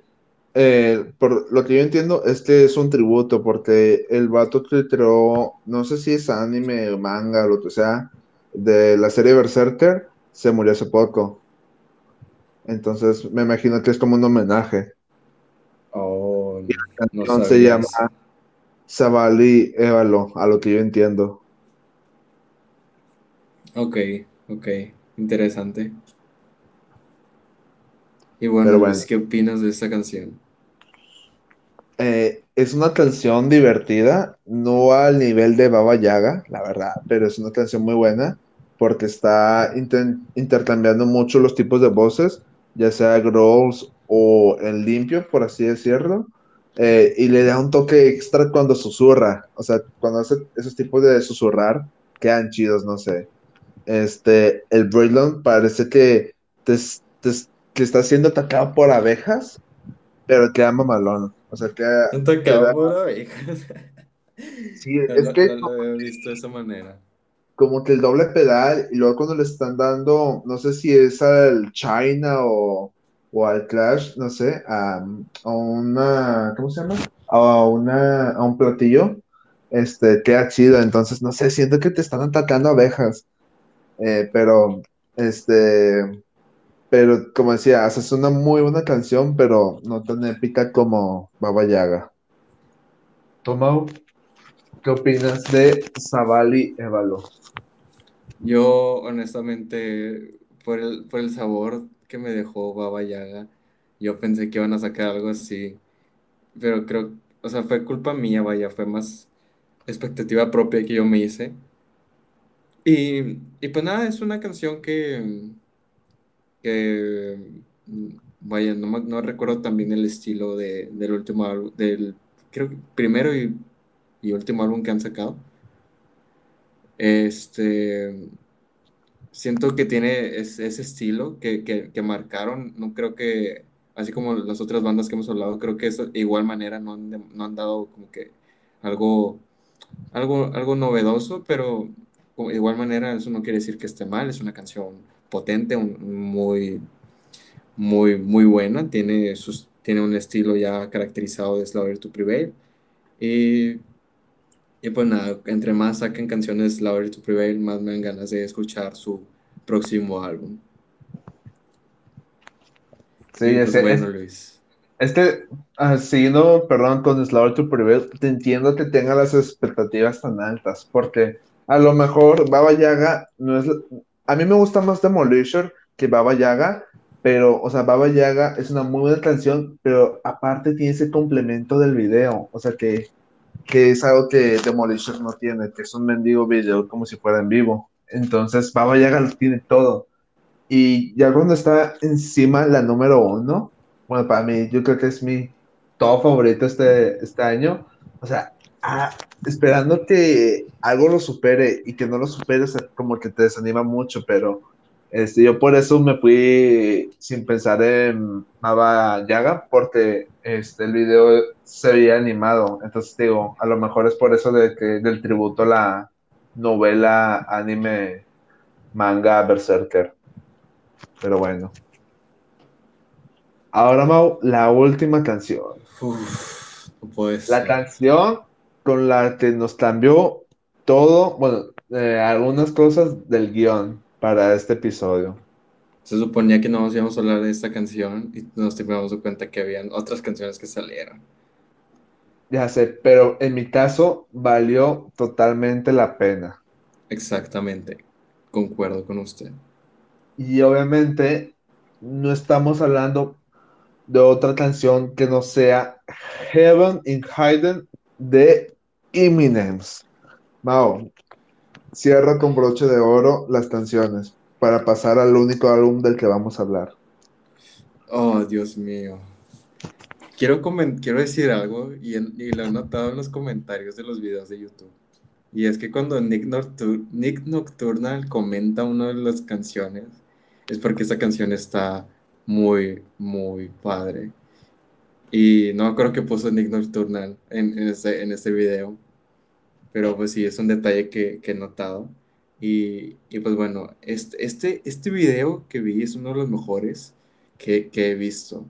por lo que yo entiendo, este es un tributo, porque el vato que creó, no sé si es anime, manga, lo que sea, de la serie Berserker, se murió hace poco. Entonces me imagino que es como un homenaje. Oh, no se llama Savali Évalo, a lo que yo entiendo. Ok, ok, interesante. Y bueno, ¿qué opinas de esta canción? Eh, es una canción divertida, no al nivel de Baba Yaga, la verdad, pero es una canción muy buena porque está intercambiando mucho los tipos de voces, ya sea growls o en limpio, por así decirlo. Eh, y le da un toque extra cuando susurra. O sea, cuando hace esos tipos de susurrar, quedan chidos, no sé. Este, el Braylon parece que, te, que está siendo atacado por abejas, pero queda mamalón. O sea, queda. Atacado por abejas. Sí, es que. No lo había visto de esa manera. Como que el doble pedal, y luego cuando le están dando, no sé si es al China o o al Clash, no sé, a, una, ¿cómo se llama? A, una, a un platillo, este, queda chido, entonces, no sé, siento que te están atacando abejas, eh, pero, este, pero como decía, haces una muy buena canción, pero no tan épica como Baba Yaga. Tomau, ¿qué opinas de Zavali Evalo? Yo, honestamente, por el, por el sabor que me dejó Baba Yaga. Yo pensé que iban a sacar algo así. Pero creo, o sea, fue culpa mía, vaya, fue más expectativa propia que yo me hice. Y, pues nada, es una canción que, vaya, no, no recuerdo también el estilo de, del último álbum, del, creo que primero y, y último álbum que han sacado. Este, siento que tiene ese, estilo que, que, marcaron. No creo que, así como las otras bandas que hemos hablado, creo que de igual manera no han, no han dado como que algo, algo, algo novedoso, pero de igual manera eso no quiere decir que esté mal. Es una canción potente, muy, muy, muy buena. Tiene, sus, tiene un estilo ya caracterizado de Slaughter to Prevail. Y Y pues nada, entre más saquen canciones Louder to Prevail, más me dan ganas de escuchar su próximo álbum. Sí, Y pues ese, bueno, es, Luis. este, ah, siguiendo, perdón, con Slaughter to Prevail, te entiendo que tenga las expectativas tan altas, porque a lo mejor Baba Yaga no es, a mí me gusta más Demolition que Baba Yaga, pero, o sea, Baba Yaga es una muy buena canción, pero aparte tiene ese complemento del video, o sea, que, que es algo que Demolition no tiene, que es un mendigo video como si fuera en vivo. Entonces, Baba Yaga lo tiene todo. Y ya cuando está encima la número uno, bueno, para mí yo creo que es mi top favorito este, este año. O sea, ah, esperando que algo lo supere y que no lo supere, o sea, como que te desanima mucho, pero este, yo por eso me fui sin pensar en Baba Yaga, porque este, el video se veía animado. Entonces digo, a lo mejor es por eso de que, del tributo a la novela anime manga Berserker. Pero bueno. Ahora, Mau, la última canción. Uf, puede La canción con la que nos cambió todo, bueno, eh, algunas cosas del guion para este episodio. Se suponía que no nos íbamos a hablar de esta canción y nos dimos cuenta que habían otras canciones que salieron. Ya sé, pero en mi caso valió totalmente la pena. Exactamente. Concuerdo con usted. Y obviamente no estamos hablando de otra canción que no sea Heaven in Hidden de Eminem. Mau, cierra con broche de oro las canciones para pasar al único álbum del que vamos a hablar. Oh, Dios mío. Quiero, quiero decir algo y, y lo he notado en los comentarios de los videos de YouTube. Y es que cuando Nick, Nick Nocturnal comenta una de las canciones, es porque esa canción está muy, muy padre. Y no creo que puso Nick Nocturnal en, en este, en este video, pero pues sí, es un detalle que, he notado. Y, y pues bueno, este, este, este video que vi es uno de los mejores que, que he visto.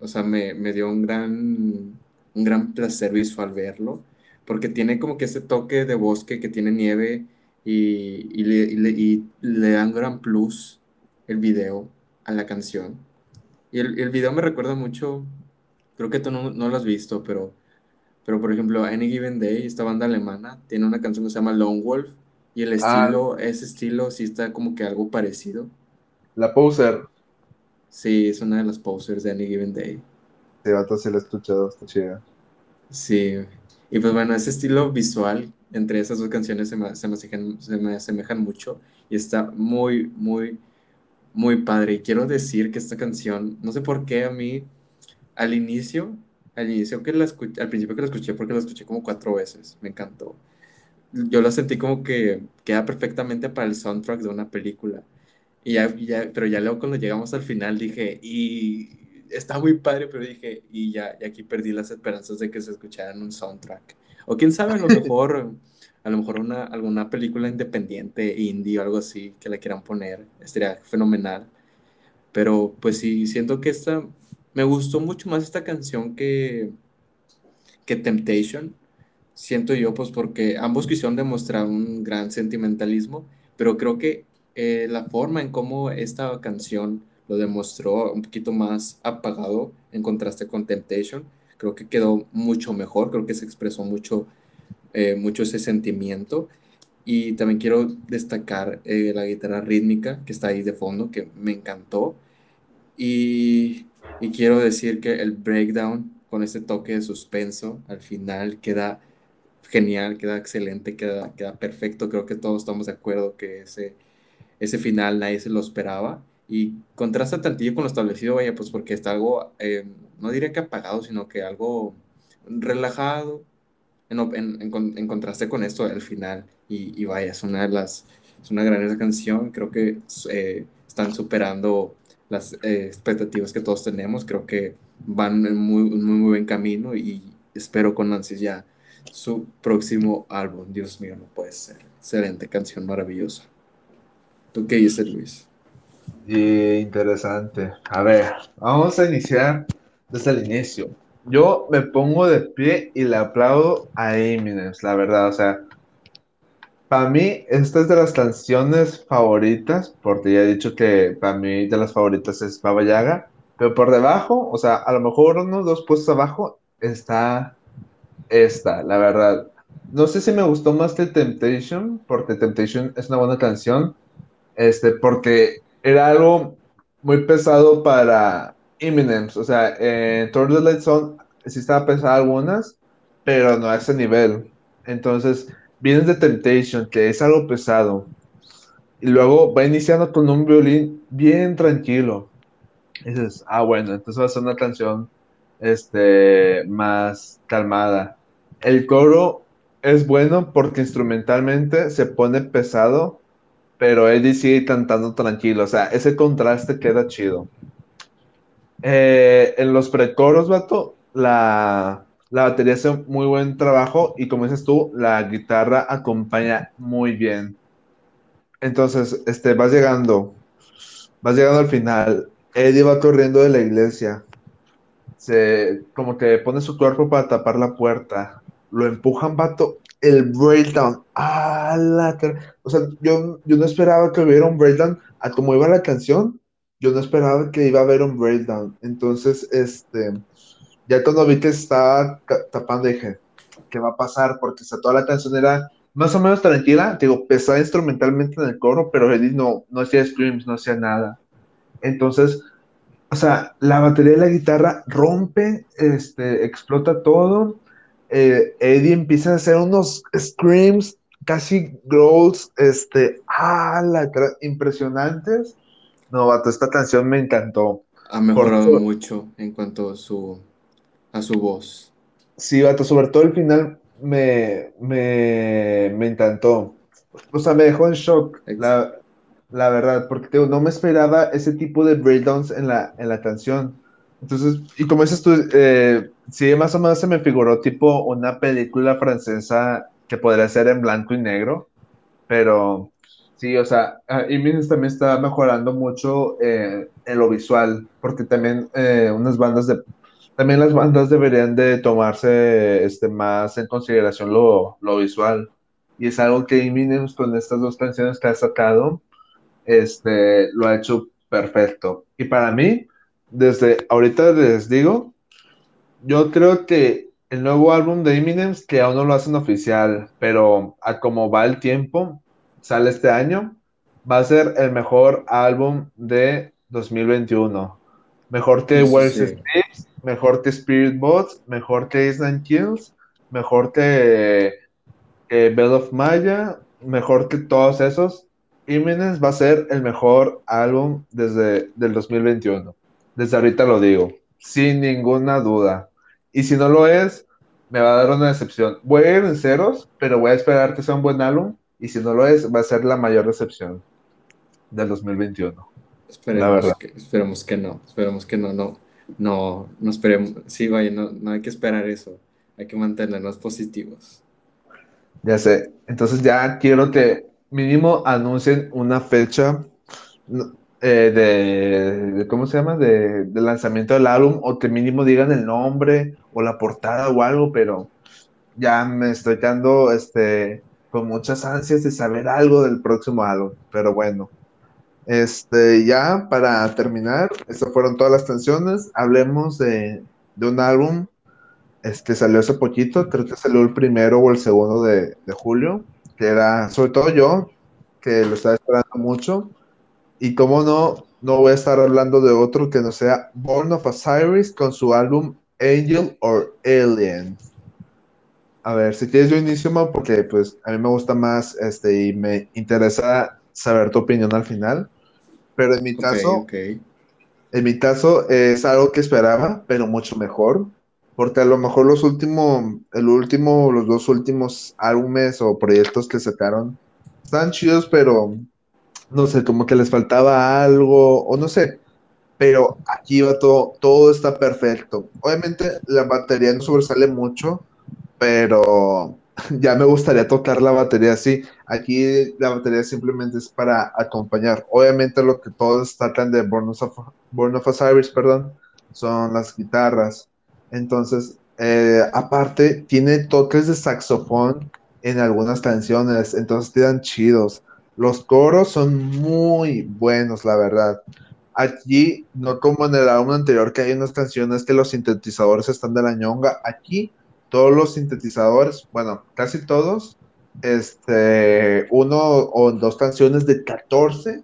O sea, me, me dio un gran, un gran placer visual verlo, porque tiene como que ese toque de bosque que tiene nieve y, y le, y le, y le da un gran plus el video a la canción. Y el, el video me recuerda mucho, creo que tú no, no lo has visto, pero, pero por ejemplo, Any Given Day, esta banda alemana, tiene una canción que se llama Lone Wolf, y el Ah, estilo, ese estilo sí está como que algo parecido. la Poser. Sí, es una de las posters de Any Given Day. Sí, vato, sí la he escuchado, está chida. Sí, y pues bueno, ese estilo visual entre esas dos canciones se me, se me asemejan, se me asemejan mucho y está muy, muy, muy padre. Y quiero decir que esta canción, no sé por qué a mí, al inicio, al inicio que la escuché, al principio que la escuché, porque la escuché como cuatro veces, me encantó. Yo la sentí como que queda perfectamente para el soundtrack de una película. Y ya, ya- pero ya luego cuando llegamos al final dije, y está muy padre, pero dije, y ya, y aquí perdí las esperanzas de que se escuchara en un soundtrack. O quién sabe, a lo mejor, a lo mejor una, alguna película independiente, indie o algo así, que la quieran poner, estaría fenomenal. Pero pues sí, siento que esta, me gustó mucho más esta canción que, que Temptation, siento yo, pues porque ambos quisieron demostrar un gran sentimentalismo, pero creo que eh, la forma en cómo esta canción lo demostró un poquito más apagado en contraste con Temptation, creo que quedó mucho mejor, creo que se expresó mucho, eh, mucho ese sentimiento. Y también quiero destacar eh, la guitarra rítmica que está ahí de fondo, que me encantó. Y, y quiero decir que el breakdown con este toque de suspenso al final queda genial, queda excelente, queda, queda perfecto. Creo que todos estamos de acuerdo que ese, ese final nadie se lo esperaba. Y contrasta tantillo con lo establecido, vaya, pues porque está algo, eh, no diría que apagado, sino que algo relajado, en, en, en, en contraste con esto del final. Y, y vaya, es una de las, es una gran esa canción. Creo que eh, están superando las eh, expectativas que todos tenemos. Creo que van en muy, muy, muy buen camino y espero con ansias ya su próximo álbum. Dios mío, no puede ser. Excelente canción, maravillosa. ¿Tú qué dices, Luis? Y interesante. A ver, vamos a iniciar desde el inicio. yo me pongo de pie y le aplaudo a Eminem, la verdad, o sea, para mí esta es de las canciones favoritas, porque ya he dicho que para mí de las favoritas es Baba Yaga, pero por debajo, o sea, a lo mejor unos dos puestos abajo está esta, la verdad. No sé si me gustó más que Temptation, porque Temptation es una buena canción, este, porque era algo muy pesado para Eminem, o sea, en Tour the Light Zone sí estaba pesada algunas, pero no a ese nivel. Entonces, vienes de Temptation, que es algo pesado, y luego va iniciando con un violín bien tranquilo. Dices, ah, bueno, entonces va a ser una canción este, más calmada. El coro es bueno porque instrumentalmente se pone pesado, pero Eddie sigue cantando tranquilo. O sea, ese contraste queda chido. Eh, en los precoros, vato, la, la batería hace muy buen trabajo y como dices tú, la guitarra acompaña muy bien. Entonces, este, vas llegando, vas llegando al final. Eddie va corriendo de la iglesia. Se, como que pone su cuerpo para tapar la puerta. Lo empujan, vato. El breakdown. ¡Ah, la O sea, yo, yo no esperaba que hubiera un breakdown. A como iba la canción, yo no esperaba que iba a haber un breakdown. Entonces, este, ya cuando vi que estaba tapando, dije, ¿qué va a pasar? Porque toda la canción era más o menos tranquila, digo, pesada instrumentalmente en el coro, pero Eddie no, no hacía screams, no hacía nada. Entonces, o sea, la batería de la guitarra rompe, este, explota todo. Eh, Eddie empieza a hacer unos screams, casi growls, este, ah, la, impresionantes. No, vato, esta canción me encantó. Ha mejorado mucho en cuanto a su, a su voz. Sí, vato, sobre todo el final me, me, me encantó. O sea, me dejó en shock, la, la, verdad, porque no me esperaba ese tipo de breakdowns en la, en la canción. Entonces, y como dices tú, eh, sí, más o menos se me figuró tipo una película francesa que podría ser en blanco y negro, pero Sí, o sea, Imins también está mejorando mucho eh, en lo visual, porque también eh, unas bandas de, también las bandas deberían de tomarse este, más en consideración lo, lo visual. Y es algo que Eminem con estas dos canciones que ha sacado, este, lo ha hecho perfecto. Y para mí, desde ahorita les digo, yo creo que el nuevo álbum de Eminem, que aún no lo hacen oficial, pero a como va el tiempo, sale este año, va a ser el mejor álbum de 2021. Mejor que sí, mejor que Spirit Bots, mejor que Island Kills, mejor que, Bell of Maya, mejor que todos esos. Imminence va a ser el mejor álbum desde el 2021. Desde ahorita lo digo, sin ninguna duda. Y si no lo es, me va a dar una decepción. Voy a ir en ceros, pero voy a esperar que sea un buen álbum y si no lo es, va a ser la mayor recepción del 2021. Esperemos, Que, esperemos que no, esperemos que no, no, no, no esperemos, sí, vaya, no, no hay que esperar eso, hay que mantenernos positivos. Ya sé, entonces ya quiero que mínimo anuncien una fecha eh, de, ¿cómo se llama? De, lanzamiento del álbum, o que mínimo digan el nombre o la portada o algo, pero ya me estoy quedando, este, con muchas ansias de saber algo del próximo álbum, pero bueno. Este, ya para terminar, estas fueron todas las canciones. Hablemos de, de un álbum este, salió hace poquito, creo que salió el primero o el segundo de, de, julio, que era, sobre todo yo, que lo estaba esperando mucho. Y como no, no voy a estar hablando de otro que no sea Born of Osiris con su álbum Angel or Alien. A ver, si quieres yo inicio, porque pues a mí me gusta más este y me interesa saber tu opinión al final. Pero en mi caso, en mi caso es algo que esperaba, pero mucho mejor. Porque a lo mejor los últimos, el último, los dos últimos álbumes o proyectos que sacaron están chidos, pero no sé, como que les faltaba algo, o no sé. Pero aquí va todo, todo está perfecto. Obviamente la batería no sobresale mucho, pero ya me gustaría tocar la batería así. Aquí la batería simplemente es para acompañar. Obviamente lo que todos tratan de Born of, Osiris, perdón, son las guitarras. Entonces, eh, aparte, tiene toques de saxofón en algunas canciones, entonces quedan chidos. Los coros son muy buenos, la verdad. Aquí, no como en el álbum anterior, que hay unas canciones que los sintetizadores están de la ñonga. Aquí, todos los sintetizadores, bueno, casi todos, este, uno o dos canciones de 14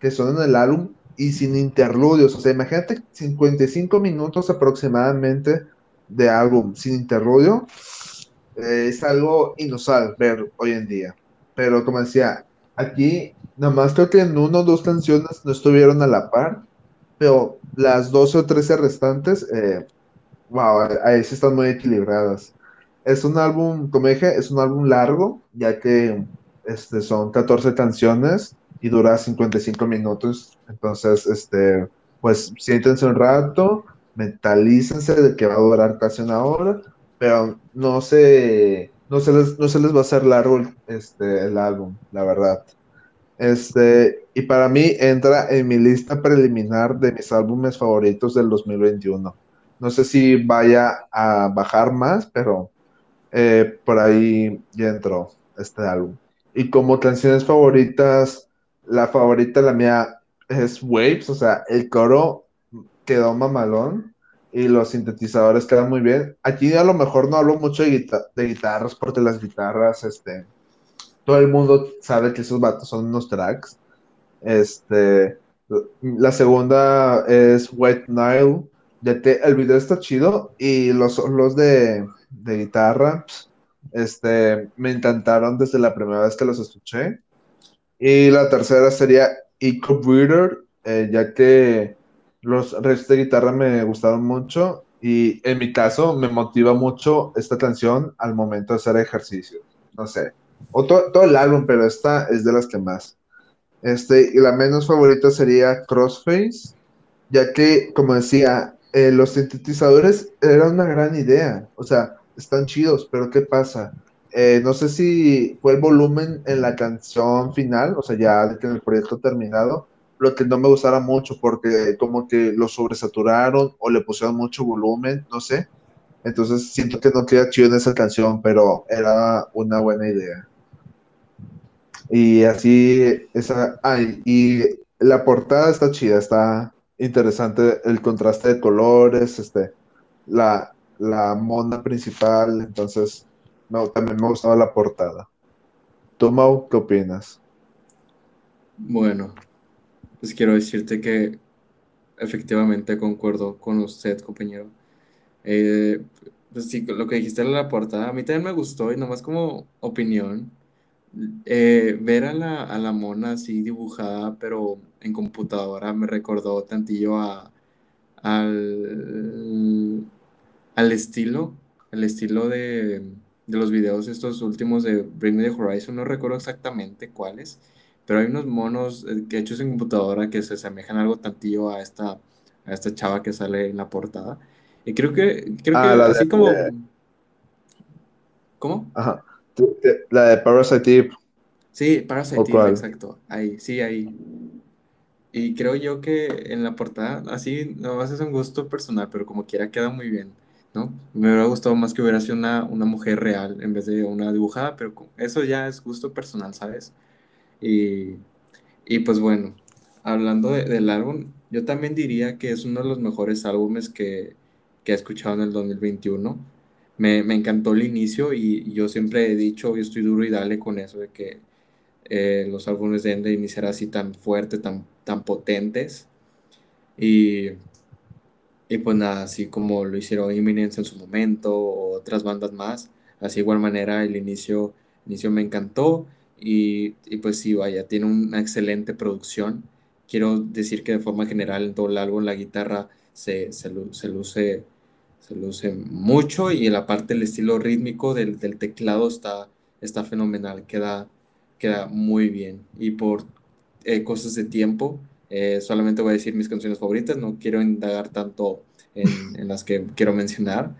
que son en el álbum y sin interludios. O sea, imagínate 55 minutos aproximadamente de álbum sin interludio. Eh, es algo inusual ver hoy en día. Pero como decía, aquí nada más creo que en uno o dos canciones no estuvieron a la par, pero las 12 o 13 restantes, eh, wow, ahí sí están muy equilibradas. Es un álbum, como dije, es un álbum largo, ya que este, son 14 canciones y dura 55 minutos. Entonces, este, pues siéntense un rato, mentalícense de que va a durar casi una hora, pero no se, no se, les, no se les va a hacer largo este, el álbum, la verdad. Este, y para mí entra en mi lista preliminar de mis álbumes favoritos del 2021. No sé si vaya a bajar más, pero eh, por ahí ya entró este álbum. Y como canciones favoritas, la favorita, la mía, es Waves, o sea, el coro quedó mamalón y los sintetizadores quedan muy bien. Aquí a lo mejor no hablo mucho de, guitarras porque las guitarras, este, todo el mundo sabe que esos vatos son unos tracks. Este, la segunda es White Nile, que el video está chido y los los de, de guitarra, este, me encantaron desde la primera vez que los escuché. Y la tercera sería Eco Breeder, eh, ya que los restos de guitarra me gustaron mucho y en mi caso me motiva mucho esta canción al momento de hacer ejercicio. No sé, o todo el álbum, pero esta es de las que más. Este, y la menos favorita sería Crossface, ya que, como decía, eh, los sintetizadores eran una gran idea. O sea, están chidos, pero ¿qué pasa? Eh, no sé si fue el volumen en la canción final, o sea, ya en el proyecto terminado, lo que no me gustara mucho porque como que lo sobresaturaron o le pusieron mucho volumen, no sé. Entonces siento que no queda chido en esa canción, pero era una buena idea. Y así, esa, ay, y la portada está chida, está interesante el contraste de colores, este, la, la mona principal, entonces también me ha gustado la portada. ¿Tú, Mau, qué opinas? Bueno, pues quiero decirte que efectivamente concuerdo con usted, compañero. Eh, pues sí, lo que dijiste en la portada, a mí también me gustó y nomás como opinión, eh, ver a la, a la mona así dibujada, pero en computadora, me recordó tantillo a, al, al estilo, el estilo de, de los videos estos últimos de Bring Me the Horizon, no recuerdo exactamente cuáles, pero hay unos monos eh, hechos en computadora que se asemejan algo tantillo a esta, a esta chava que sale en la portada. Y creo que, creo ah, que así como... ¿Cómo? Ajá. La de Parasite Eve. Sí, Parasite Eve, exacto. Ahí, sí, ahí. Y creo yo que en la portada, así, no es un gusto personal, pero como quiera queda muy bien. ¿no? Me hubiera gustado más que hubiera sido una, una mujer real en vez de una dibujada, pero eso ya es gusto personal, ¿sabes? Y, y pues bueno, hablando del álbum, yo también diría que es uno de los mejores álbumes que, que he escuchado en el 2021. Me, me encantó el inicio y, yo siempre he dicho, yo estoy duro y dale con eso de que eh, los álbumes deben de iniciar así tan fuerte, tan, tan potentes. Y y pues nada, así como lo hicieron Imminence en su momento, o otras bandas más, así igual manera el inicio, inicio me encantó y, y pues sí, vaya, tiene una excelente producción. Quiero decir que de forma general en todo el álbum la guitarra se, se luce se luce mucho y la parte del estilo rítmico del, del teclado está, está fenomenal, queda, queda muy bien. Y por eh, cosas de tiempo, eh, solamente voy a decir mis canciones favoritas, no quiero indagar tanto en, las que quiero mencionar.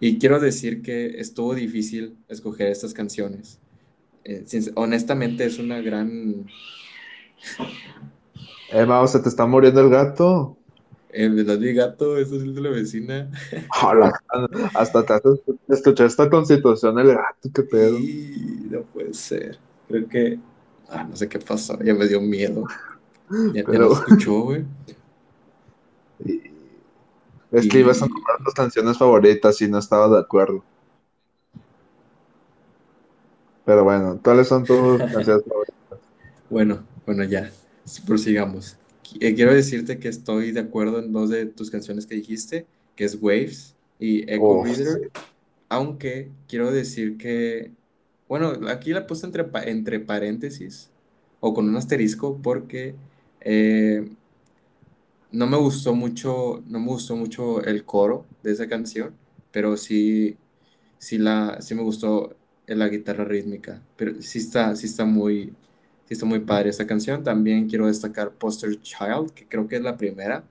Y quiero decir que estuvo difícil escoger estas canciones. Eh, honestamente es una gran... Emma, ¿se te está muriendo el gato? Eh, ¿verdad, mi gato? Eso es el de la vecina. Hola, hasta te escuchar esta constitución el gato, qué pedo. Y no puede ser. Creo que. Ah, no sé qué pasó. Ya me dio miedo. Ya, ya Pero- no escuchó, güey. Y- Es que Y- ibas a nombrar tus canciones favoritas y no estaba de acuerdo. Pero bueno, ¿cuáles son tus canciones favoritas? Bueno, bueno, ya. Prosigamos. Eh, quiero decirte que estoy de acuerdo en dos de tus canciones que dijiste, que es Waves y Echo Oh, Reader. Aunque quiero decir que, bueno, aquí la puse entre, entre paréntesis o con un asterisco porque eh, no me gustó mucho, no me gustó mucho el coro de esa canción, pero sí, sí, la, sí me gustó la guitarra rítmica, pero sí está, sí está muy, sí está muy padre esta canción. También quiero destacar Poster Child, que creo que es la primera,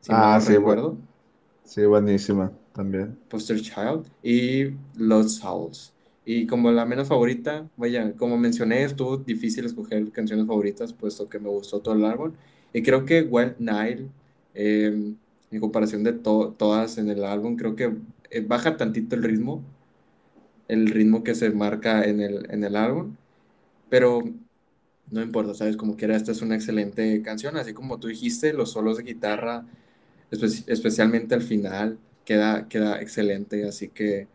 si Ah, no sí, recuerdo. Sí, buenísima también. Poster Child y Lost Souls. Y como la menos favorita, vaya, como mencioné, estuvo difícil escoger canciones favoritas, puesto que me gustó todo el álbum. Y creo que Wild Nile, eh, en comparación de to- todas en el álbum, creo que eh, baja tantito el ritmo, el ritmo que se marca en el, en el álbum, pero no importa, ¿sabes? Como quiera, esta es una excelente canción, así como tú dijiste, los solos de guitarra, espe- especialmente al final, queda, queda excelente, así que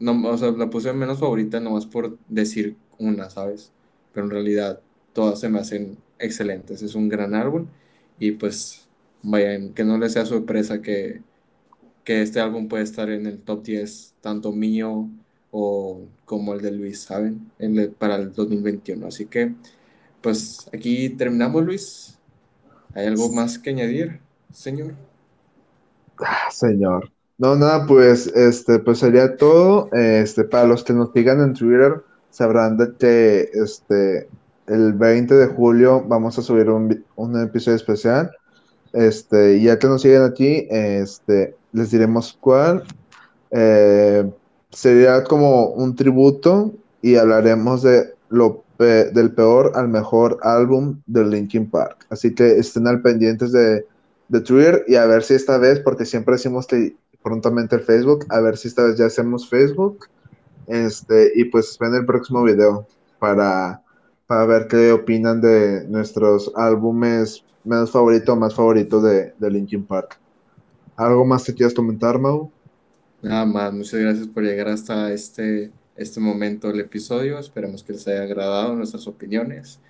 no, o sea, la puse menos favorita nomás por decir una, ¿sabes? Pero en realidad todas se me hacen excelentes, es un gran álbum y pues vayan, que no les sea sorpresa que, que este álbum puede estar en el top 10, tanto mío o como el de Luis, ¿saben? En el- para el 2021, así que pues aquí terminamos, Luis. ¿Hay algo más que añadir, señor? Ah, señor. No, nada, pues, este, pues sería todo. Este, para los que nos sigan en Twitter, sabrán de que, este, el 20 de julio vamos a subir un, un episodio especial. Este, y ya que nos siguen aquí, este, les diremos cuál. Eh, sería como un tributo y hablaremos de lo del peor al mejor álbum de Linkin Park. Así que estén al pendientes de, de Twitter y a ver si esta vez, porque siempre decimos que prontamente el Facebook, a ver si esta vez ya hacemos Facebook. Este, y pues ven el próximo video para, para ver qué opinan de nuestros álbumes menos favorito o más favorito de, de Linkin Park. ¿Algo más que quieras comentar, Mau? Nada más, muchas gracias por llegar hasta este, este momento del episodio. Esperemos que les haya agradado nuestras opiniones.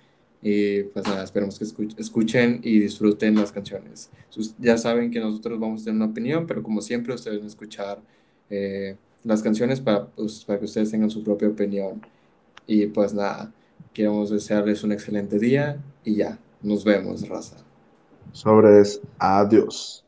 Y pues nada, esperemos que escuch- escuchen y disfruten las canciones. Ya saben que nosotros vamos a tener una opinión, pero como siempre, ustedes van escuchar eh, las canciones para, pues, para que ustedes tengan su propia opinión. Y pues nada, queremos desearles un excelente día y ya, nos vemos, raza. Sobres, adiós.